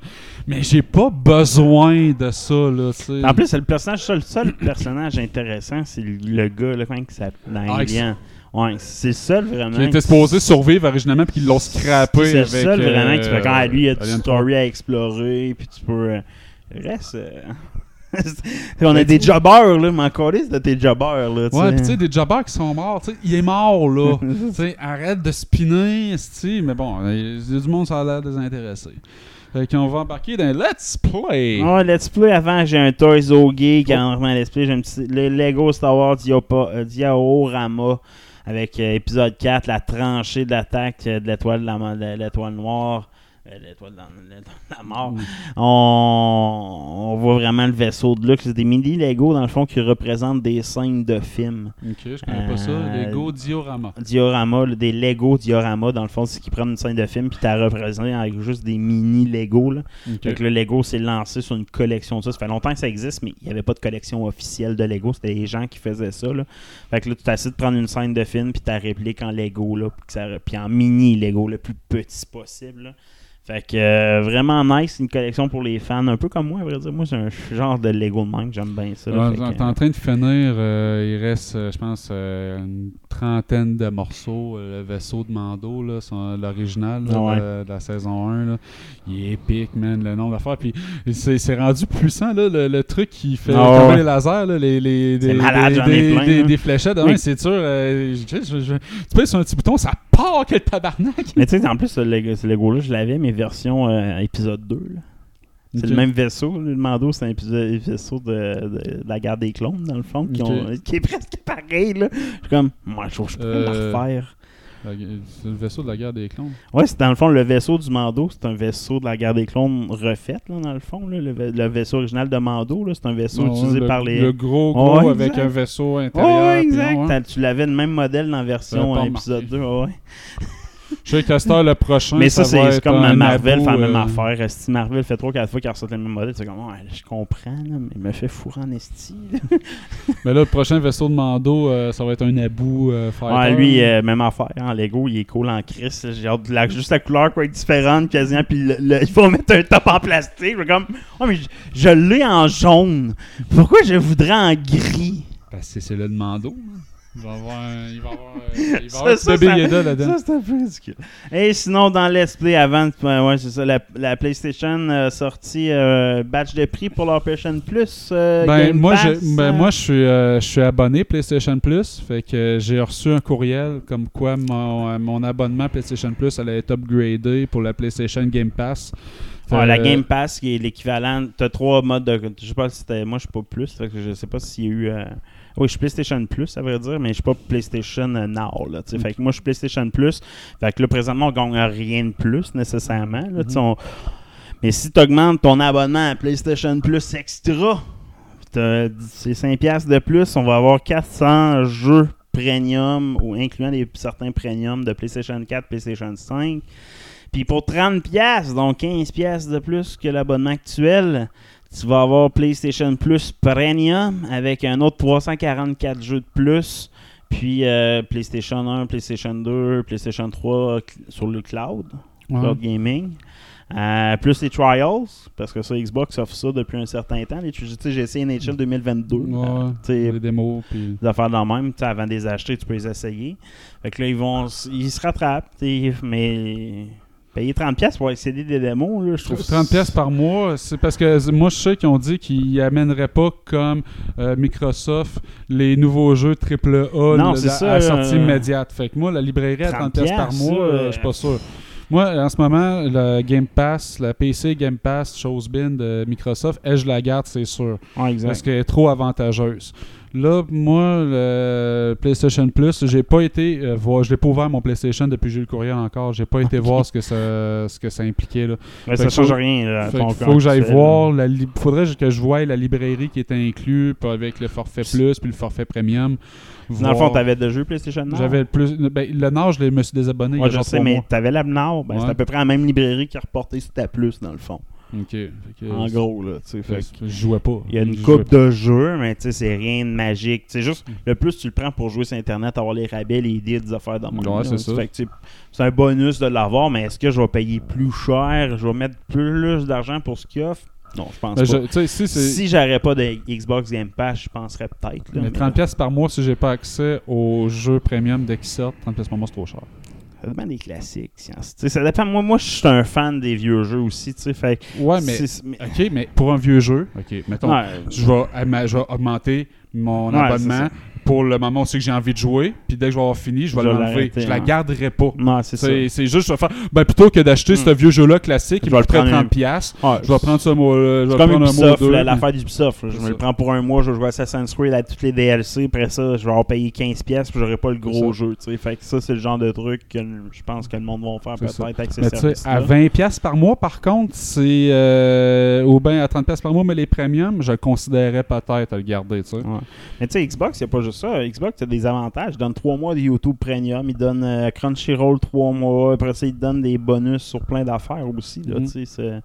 Mais j'ai pas besoin de ça, là. En plus, c'est le personnage, ça, le seul personnage intéressant, c'est le, gars, là, comment s'appelle dans Ah, Alien. Ouais, c'est le seul vraiment. qui était supposé survivre originalement, puis qu'ils l'ont scrappé C'est avec. le seul vraiment qui euh, fait quand ah, lui, il y a du story à explorer, puis tu peux. euh, reste. euh, on a des tu- jobbers, là, mais encore de tes jobbers, là. tu Ouais, pis tu sais, des jobbers qui sont morts, tu sais, il est mort, là. <laughs> tu sais, arrête de spinner, esti, mais bon, il y a du monde, ça a l'air désintéressé. Fait qu'on va embarquer dans Let's Play. Ouais, Let's Play avant, j'ai un Toys O Geek qui en remet Let's Play. J'ai un petit le Lego Star Wars Diopa- euh, Diorama avec euh, épisode 4, la tranchée de l'attaque euh, de l'étoile de l'étoile noire. L'étoile dans, la mort. On, on voit vraiment le vaisseau de luxe. C'est des mini Lego, dans le fond, qui représentent des scènes de films. Ok, je connais pas ça. Euh, Lego Diorama. Diorama, là, des Lego Diorama, dans le fond, c'est qu'ils prennent une scène de film puis t'as représenté avec juste des mini Lego. Là. Que le Lego s'est lancé sur une collection de ça. Ça fait longtemps que ça existe, mais il n'y avait pas de collection officielle de Lego. C'était les gens qui faisaient ça. Là. Fait que là, tu essayé de prendre une scène de film puis ta réplique en Lego, là, puis, que ça- puis en mini Lego, le plus petit possible. là. Fait que euh, vraiment nice, une collection pour les fans, un peu comme moi, à vrai dire. Moi, c'est un genre de Lego de même, j'aime bien ça. là. Ouais, que, T'es en train de finir, euh, il reste, euh, je pense, euh, une trentaine de morceaux. euh, le vaisseau de Mando, l'original Ouais. de, de la saison 1, là, il est épique, man, le nombre d'affaires. Puis c'est rendu puissant, là, le, le truc qui fait Ah tomber ouais. les lasers, là, les, les, des, malade, des, des- fléchettes. Oui. C'est sûr, euh, je- je- je- tu pèses sur un petit bouton, ça part le tabarnak. Mais tu sais, en plus, ce Lego- ce Lego-là, je l'avais, mais version euh, épisode 2. là. C'est le même vaisseau. Le Mando, c'est un vaisseau de, de- de la guerre des clones, dans le fond, qui, Ok. ont- qui est presque pareil. Là. Je suis comme, moi, je trouve que je pourrais Euh, le refaire. La- C'est le vaisseau de la guerre des clones? Ouais, c'est dans le fond, le vaisseau du Mando, c'est un vaisseau de la guerre des clones refait, là, dans le fond. là. Le, va- le vaisseau original de Mando, c'est un vaisseau Non, utilisé le, par les. Le gros gros avec un vaisseau intérieur. ouais, puis exact. hein? Tu l'avais le même modèle dans la version épisode remarqué. 2. ouais, ouais. Je sais que Star, le prochain. Mais ça, c'est comme un Marvel fait la même euh, affaire. Si Marvel fait 3-4 fois qu'il ressort le même modèle, c'est comme, ouais, je comprends, là, mais il me fait fourrer en esti. là. <laughs> Mais là, le prochain vaisseau de Mando, euh, ça va être un Naboo euh, lui, euh, même affaire. En Lego, il est cool en crise. J'ai hâte de la, juste la couleur quoi, être différente quasiment. Puis le- le- il faut mettre un top en plastique. Je comme, oh, mais je, je l'ai en jaune. Pourquoi je voudrais en gris? Parce que c'est le de Mando. là. Il va avoir un, il va avoir, euh, <laughs> il va Ça, avoir ça, Baby ça- Yoda là-dedans. Ça, c'est un peu ridicule. Et sinon, dans Let's Play avant, ouais, c'est ça, la, la PlayStation a sorti euh, batch de prix pour leur PlayStation Plus. euh, Ben, Game moi, Pass, je, ben, euh, moi je, suis, euh, je suis abonné PlayStation Plus. Fait que j'ai reçu un courriel comme quoi mon, euh, mon abonnement PlayStation Plus allait être upgradé pour la PlayStation Game Pass. Ouais, la Euh, Game Pass qui est l'équivalent. T'as trois modes de. Je sais pas si c'était. Moi, je suis pas plus. Fait que je sais pas s'il y a eu. Oui, je suis PlayStation Plus, à vrai dire, mais je suis pas PlayStation Now. Là. Fait que moi, je suis PlayStation Plus. Fait que là, présentement, on gagne rien de plus nécessairement. Là, on- Mais si tu augmentes ton abonnement à PlayStation Plus Extra, c'est 5$ de plus, on va avoir 400 jeux premium ou incluant des, certains premiums de PlayStation 4, PlayStation 5. Puis pour 30$, piastres, donc 15$ piastres de plus que l'abonnement actuel, tu vas avoir PlayStation Plus Premium avec un autre 344 jeux de plus. Puis euh, PlayStation 1, PlayStation 2, PlayStation 3 cl- sur le cloud, ouais. cloud gaming. Euh, plus les trials, parce que ça, Xbox offre ça depuis un certain temps. Les, tu sais, j'ai essayé NHL 2022. Ouais, euh, les démos. Puis... des affaires de même, tu sais, avant de les acheter, tu peux les essayer. Fait que là, ils vont ils se rattrapent, mais payer 30$ pour accéder des démos, là, je trouve 30 pièces par mois, c'est parce que moi je sais qu'ils ont dit qu'ils amèneraient pas comme euh, Microsoft les nouveaux jeux AAA Non, à, ça, à sortie euh, immédiate. Fait que moi la librairie à 30 pièces par 30 mois, euh, je suis pas sûr. Moi, en ce moment, le Game Pass, la PC Game Pass chose bin de Microsoft, elle, je la garde, c'est sûr. Exact. Parce qu'elle est trop avantageuse. Là, moi, le PlayStation Plus, j'ai pas été euh, voir, je l'ai pas ouvert mon PlayStation depuis que j'ai eu le courriel encore. J'ai pas été voir ce que ça, ce que ça impliquait là. Mais fait ça change faut- rien. Là, Fait faut que j'aille voir. La li- faudrait que je voie la librairie qui est inclus puis avec le forfait plus puis le forfait premium. Dans le fond, t'avais deux jeux PlayStation Now? J'avais le plus. Ben, le Nord, je me suis désabonné. il Ouais, je sais, mais t'avais la Now, ben, Ouais. c'est à peu près la même librairie qui a reporté sur ta Plus, dans le fond. Que- En gros, là, tu sais. je jouais pas. Il y a une Je coupe de jeux, mais tu sais, c'est rien de magique. C'est juste, le plus tu le prends pour jouer sur Internet, avoir les rabais, les deals, des affaires dans Ouais, c'est ça. C'est un bonus de l'avoir, mais est-ce que je vais payer plus cher? Je vais mettre plus d'argent pour ce qu'il offre? Non, je pense Ben, je- pas. sais, si. Si j'aurais pas de Xbox Game Pass, je penserais peut-être. Mais mais 30 pièces par mois si j'ai pas accès aux jeux premium dès qu'ils sortent, 30 pièces par mois c'est trop cher. Ça dépend des classiques. science. Ça dépend. Moi, moi je suis un fan des vieux jeux aussi. Fait Ouais, mais mais- OK, mais pour un vieux jeu, OK, mettons Ouais. je vais, ama- je vais augmenter mon Ouais, abonnement pour le moment aussi que j'ai envie de jouer, puis dès que je vais avoir fini, je vais l'enlever. Je la garderai pas. Non, c'est ça. C'est c'est juste, je vais faire. Ben, plutôt que d'acheter ce vieux jeu-là classique, Je il vais me le prendre 30$, un- piastres, Ouais, je vais prendre ça, moi, euh, je C'est vais comme prendre un mois Ubisoft, l'affaire d'Ubisoft. Je me le prends pour un mois, je vais jouer Assassin's Creed à toutes les DLC. Après ça, je vais avoir payé 15$, pièces puis j'aurai pas le gros jeu. Fait que ça, c'est le genre de truc que je pense que le monde va faire peut-être avec ces services à 20$ piastres par mois, par contre, c'est. euh, ou bien à 30$ piastres par mois, mais les premiums, je considérerais peut-être à le garder. Ouais. Mais tu sais, Xbox, il a pas juste ça. Xbox, a des avantages. Il donne 3 mois de YouTube Premium. Il donne euh, Crunchyroll 3 mois. Après ça, il donne des bonus sur plein d'affaires aussi. Là, c'est-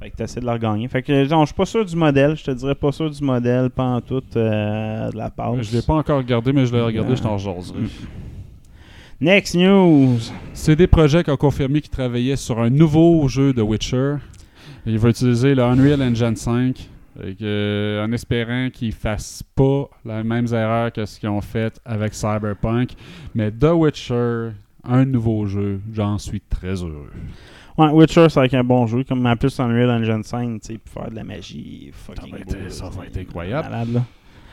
Fait que tu essaies de leur gagner. Fait que je suis pas sûr du modèle. Je te dirais pas sûr du modèle, pas en tout euh, de la passe. Je l'ai pas encore regardé, mais je l'ai regardé, je t'en jaserai. Next news. CD Projekt a confirmé qu'il travaillait sur un nouveau jeu de Witcher. Il va utiliser le Unreal Engine 5 et que- en espérant qu'ils ne fassent pas les mêmes erreurs que ce qu'ils ont fait avec Cyberpunk. Mais The Witcher, un nouveau jeu, j'en suis très heureux. Ouais, Witcher, c'est avec un bon jeu. Comme en plus, Unreal Engine 5, tu sais, pour faire de la magie. Fucking Ça va être- ça va être incroyable. Malade, là.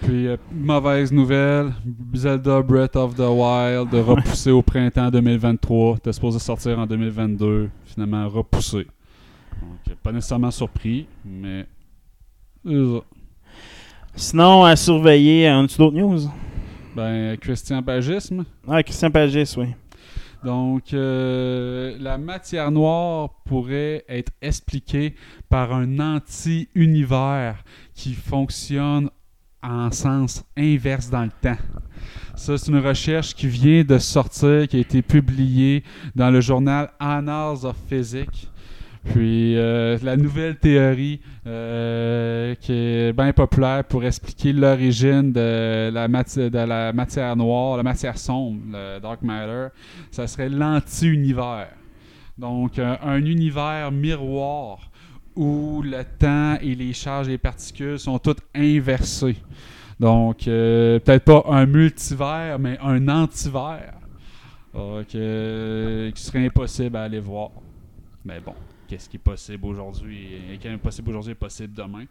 Puis, euh, mauvaise nouvelle, Zelda Breath of the Wild <laughs> repoussé au printemps 2023. C'était supposé sortir en 2022. Finalement, repoussé. Donc, pas nécessairement surpris, mais. Ça. Sinon, à surveiller, on a-tu d'autres news? Ben, Christian Pagisme. Ah, Christian Pagis, oui. Donc, euh, la matière noire pourrait être expliquée par un anti-univers qui fonctionne en sens inverse dans le temps. Ça, c'est une recherche qui vient de sortir, qui a été publiée dans le journal Annals of Physics. Puis euh, la nouvelle théorie euh, qui est bien populaire pour expliquer l'origine de la, matière noire, la matière sombre, le dark matter, ça serait l'anti-univers. Donc euh, un univers miroir où le temps et les charges et les particules sont toutes inversées. Donc peut-être pas un multivers, mais un antivers. Qui serait impossible à aller voir. Mais bon qu'est-ce qui est possible aujourd'hui et qui est impossible aujourd'hui est possible demain.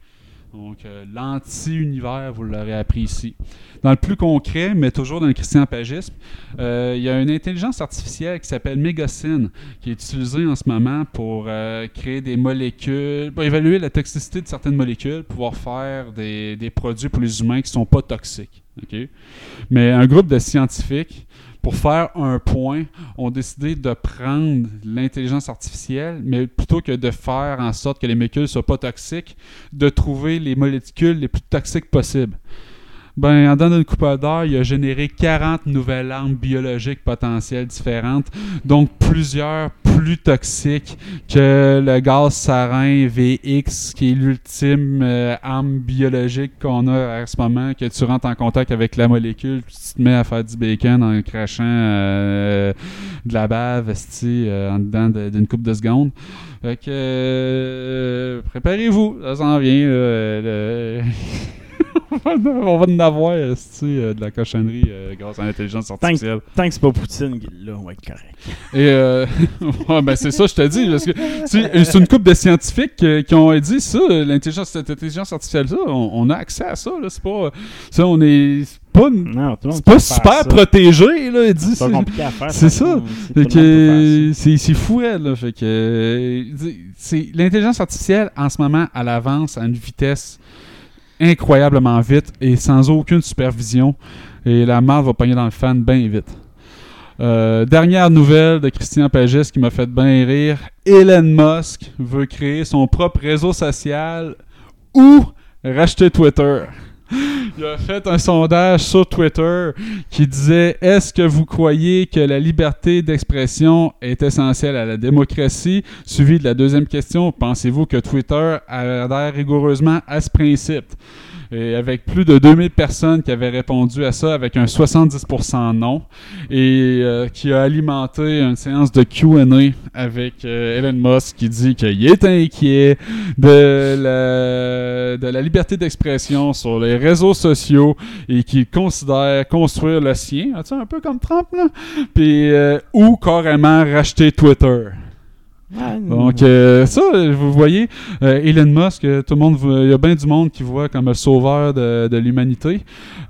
Donc, euh, l'anti-univers, vous l'aurez appris ici. Dans le plus concret, mais toujours dans le christian-pagisme, euh, il y a une intelligence artificielle qui s'appelle Megacine, qui est utilisée en ce moment pour euh, créer des molécules, pour évaluer la toxicité de certaines molécules, pouvoir faire des, des produits pour les humains qui ne sont pas toxiques. Mais un groupe de scientifiques pour faire un point, ont décidé de prendre l'intelligence artificielle, mais plutôt que de faire en sorte que les molécules ne soient pas toxiques, de trouver les molécules les plus toxiques possibles. Ben, en donnant une coupe d'heure, il a généré 40 nouvelles armes biologiques potentielles différentes, donc plusieurs plus toxiques que le gaz sarin VX, qui est l'ultime euh, arme biologique qu'on a à ce moment, que tu rentres en contact avec la molécule, puis tu te mets à faire du bacon en crachant euh, de la bave euh, en dedans de- d'une coupe de secondes. Fait que euh, préparez-vous, ça s'en vient. là, <laughs> on va en avoir euh, de la cochonnerie euh, grâce à l'intelligence artificielle? Tant que c'est pas Poutine qui est là, on va être correct. Et euh, <laughs> ouais, ben c'est ça, je te dis, parce que c'est c'est une couple de scientifiques euh, qui ont dit ça, l'intelligence, cette intelligence artificielle, ça, on, on a accès à ça, là, c'est pas, ça, on est c'est pas, Non, pas super ça. protégé, là, dit, C'est compliqué à faire. c'est ça. C'est fou, elle, là, fait que euh, l'intelligence artificielle en ce moment, elle avance à une vitesse incroyablement vite et sans aucune supervision. Et la marde va pogner dans le fan bien vite. Euh, dernière nouvelle de Christian Pagès qui m'a fait bien rire. Elon Musk veut créer son propre réseau social ou racheter Twitter. Il a fait un sondage sur Twitter qui disait Est-ce que vous croyez que la liberté d'expression est essentielle à la démocratie? Suivi de la deuxième question Pensez-vous que Twitter adhère rigoureusement à ce principe? Et avec plus de 2000 personnes qui avaient répondu à ça avec un 70% non et euh, qui a alimenté une séance de Q&A avec euh, Elon Musk qui dit qu'il est inquiet de la, liberté d'expression sur les réseaux sociaux et qu'il considère construire le sien, un peu comme Trump là, puis euh, ou carrément racheter Twitter. Donc, euh, ça, vous voyez, euh, Elon Musk, euh, tout le monde, il y a bien du monde qui voit comme le sauveur de, de l'humanité.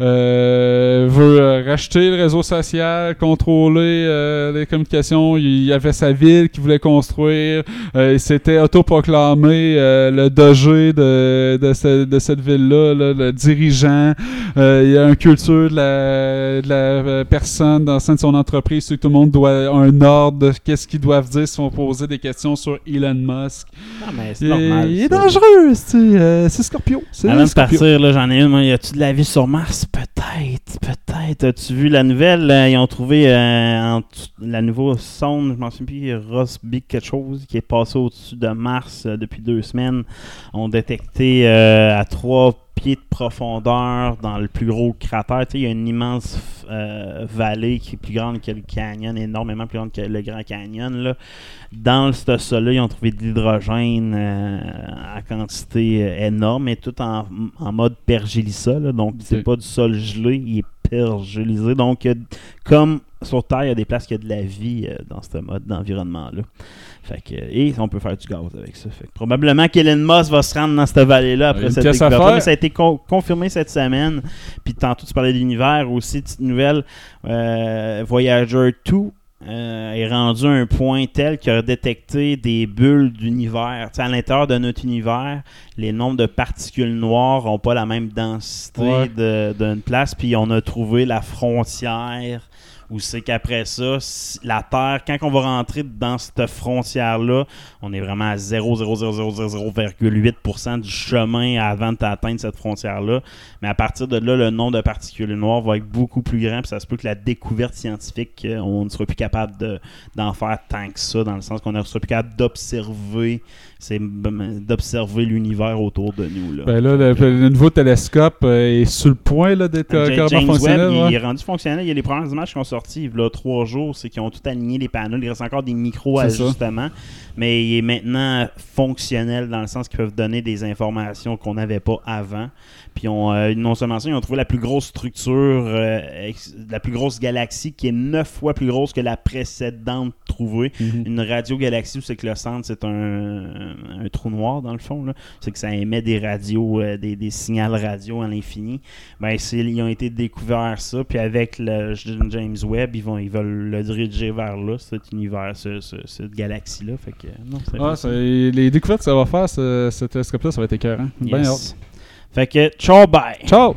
Euh, veut euh, racheter le réseau social, contrôler euh, les communications. Il y avait sa ville qu'il voulait construire. Il s'était autoproclamé le doger de, de, ce- de cette ville-là, là, le dirigeant. Il y a une culture de la, de la personne dans le sein de son entreprise. C'est que tout le monde doit un ordre de qu'est-ce qu'ils doivent dire s'ils vont poser des questions sur Elon Musk. Non, mais c'est Il, normal. il est dangereux, c'est euh, Scorpio. Avant de partir, là, j'en ai une. Moi, y a-tu de la vie sur Mars? Peut-être, peut-être. As-tu vu la nouvelle? Euh, Ils ont trouvé euh, en la nouvelle sonde, je m'en souviens plus, Rosby quelque chose, qui est passé au-dessus de Mars euh, depuis deux semaines. ont détecté à trois pieds de profondeur dans le plus gros cratère. Tu sais, il y a une immense euh, vallée qui est plus grande que le canyon, énormément plus grande que le Grand Canyon. Là. Dans ce sol-là, ils ont trouvé de l'hydrogène euh, à quantité euh, énorme, mais tout en, en mode pergélissa. là. donc, c'est pas du sol gelé, il est pergélisé. Donc, comme sur Terre, il y a des places qui a de la vie euh, dans ce mode d'environnement-là. Fait que, et on peut faire du gaz avec ça. Fait que probablement qu'Elon Musk va se rendre dans cette vallée-là après cette découverte. Mais ça a été con- confirmé cette semaine. Puis tantôt, tu parlais de l'univers aussi. Petite nouvelle, euh, Voyager 2 euh, est rendu à un point tel qu'il a détecté des bulles d'univers. À l'intérieur de notre univers, les nombres de particules noires n'ont pas la même densité Ouais. d'une place. Puis on a trouvé la frontière où c'est qu'après ça, la Terre, quand on va rentrer dans cette frontière-là, on est vraiment à 0,00008% du chemin avant d'atteindre cette frontière-là. Mais à partir de là, le nombre de particules noires va être beaucoup plus grand. Puis ça se peut que la découverte scientifique, euh, on ne sera plus capable de- d'en faire tant que ça, dans le sens qu'on ne sera plus capable d'observer c'est d'observer l'univers autour de nous. Là. Ben là, le, le nouveau télescope euh, est sur le point d'être euh, carrément fonctionnel. Webb, il est rendu fonctionnel. Il y a les premières images qui sont sorties il y a trois jours. C'est qu'ils ont tout aligné les panneaux. Il reste encore des micro-ajustements. Mais il est maintenant fonctionnel dans le sens qu'ils peuvent donner des informations qu'on n'avait pas avant. Puis on, euh, non seulement ça, ils ont trouvé la plus grosse structure, euh, la plus grosse galaxie qui est neuf fois plus grosse que la précédente trouvée. Mhm. Une radio-galaxie où c'est que le centre, c'est un, un trou noir dans le fond. C'est que ça émet des radios, euh, des, des signaux radio à l'infini. Ben, ils ont été découverts ça, puis avec le James Webb, ils, vont, ils veulent le diriger vers là, cet univers, ce- ce- cette galaxie-là. Fait que, non, Ah, les découvertes que ça va faire, ce, ce télescope-là, ça va être écœurant. Yes. Fait que, ciao, bye! Ciao!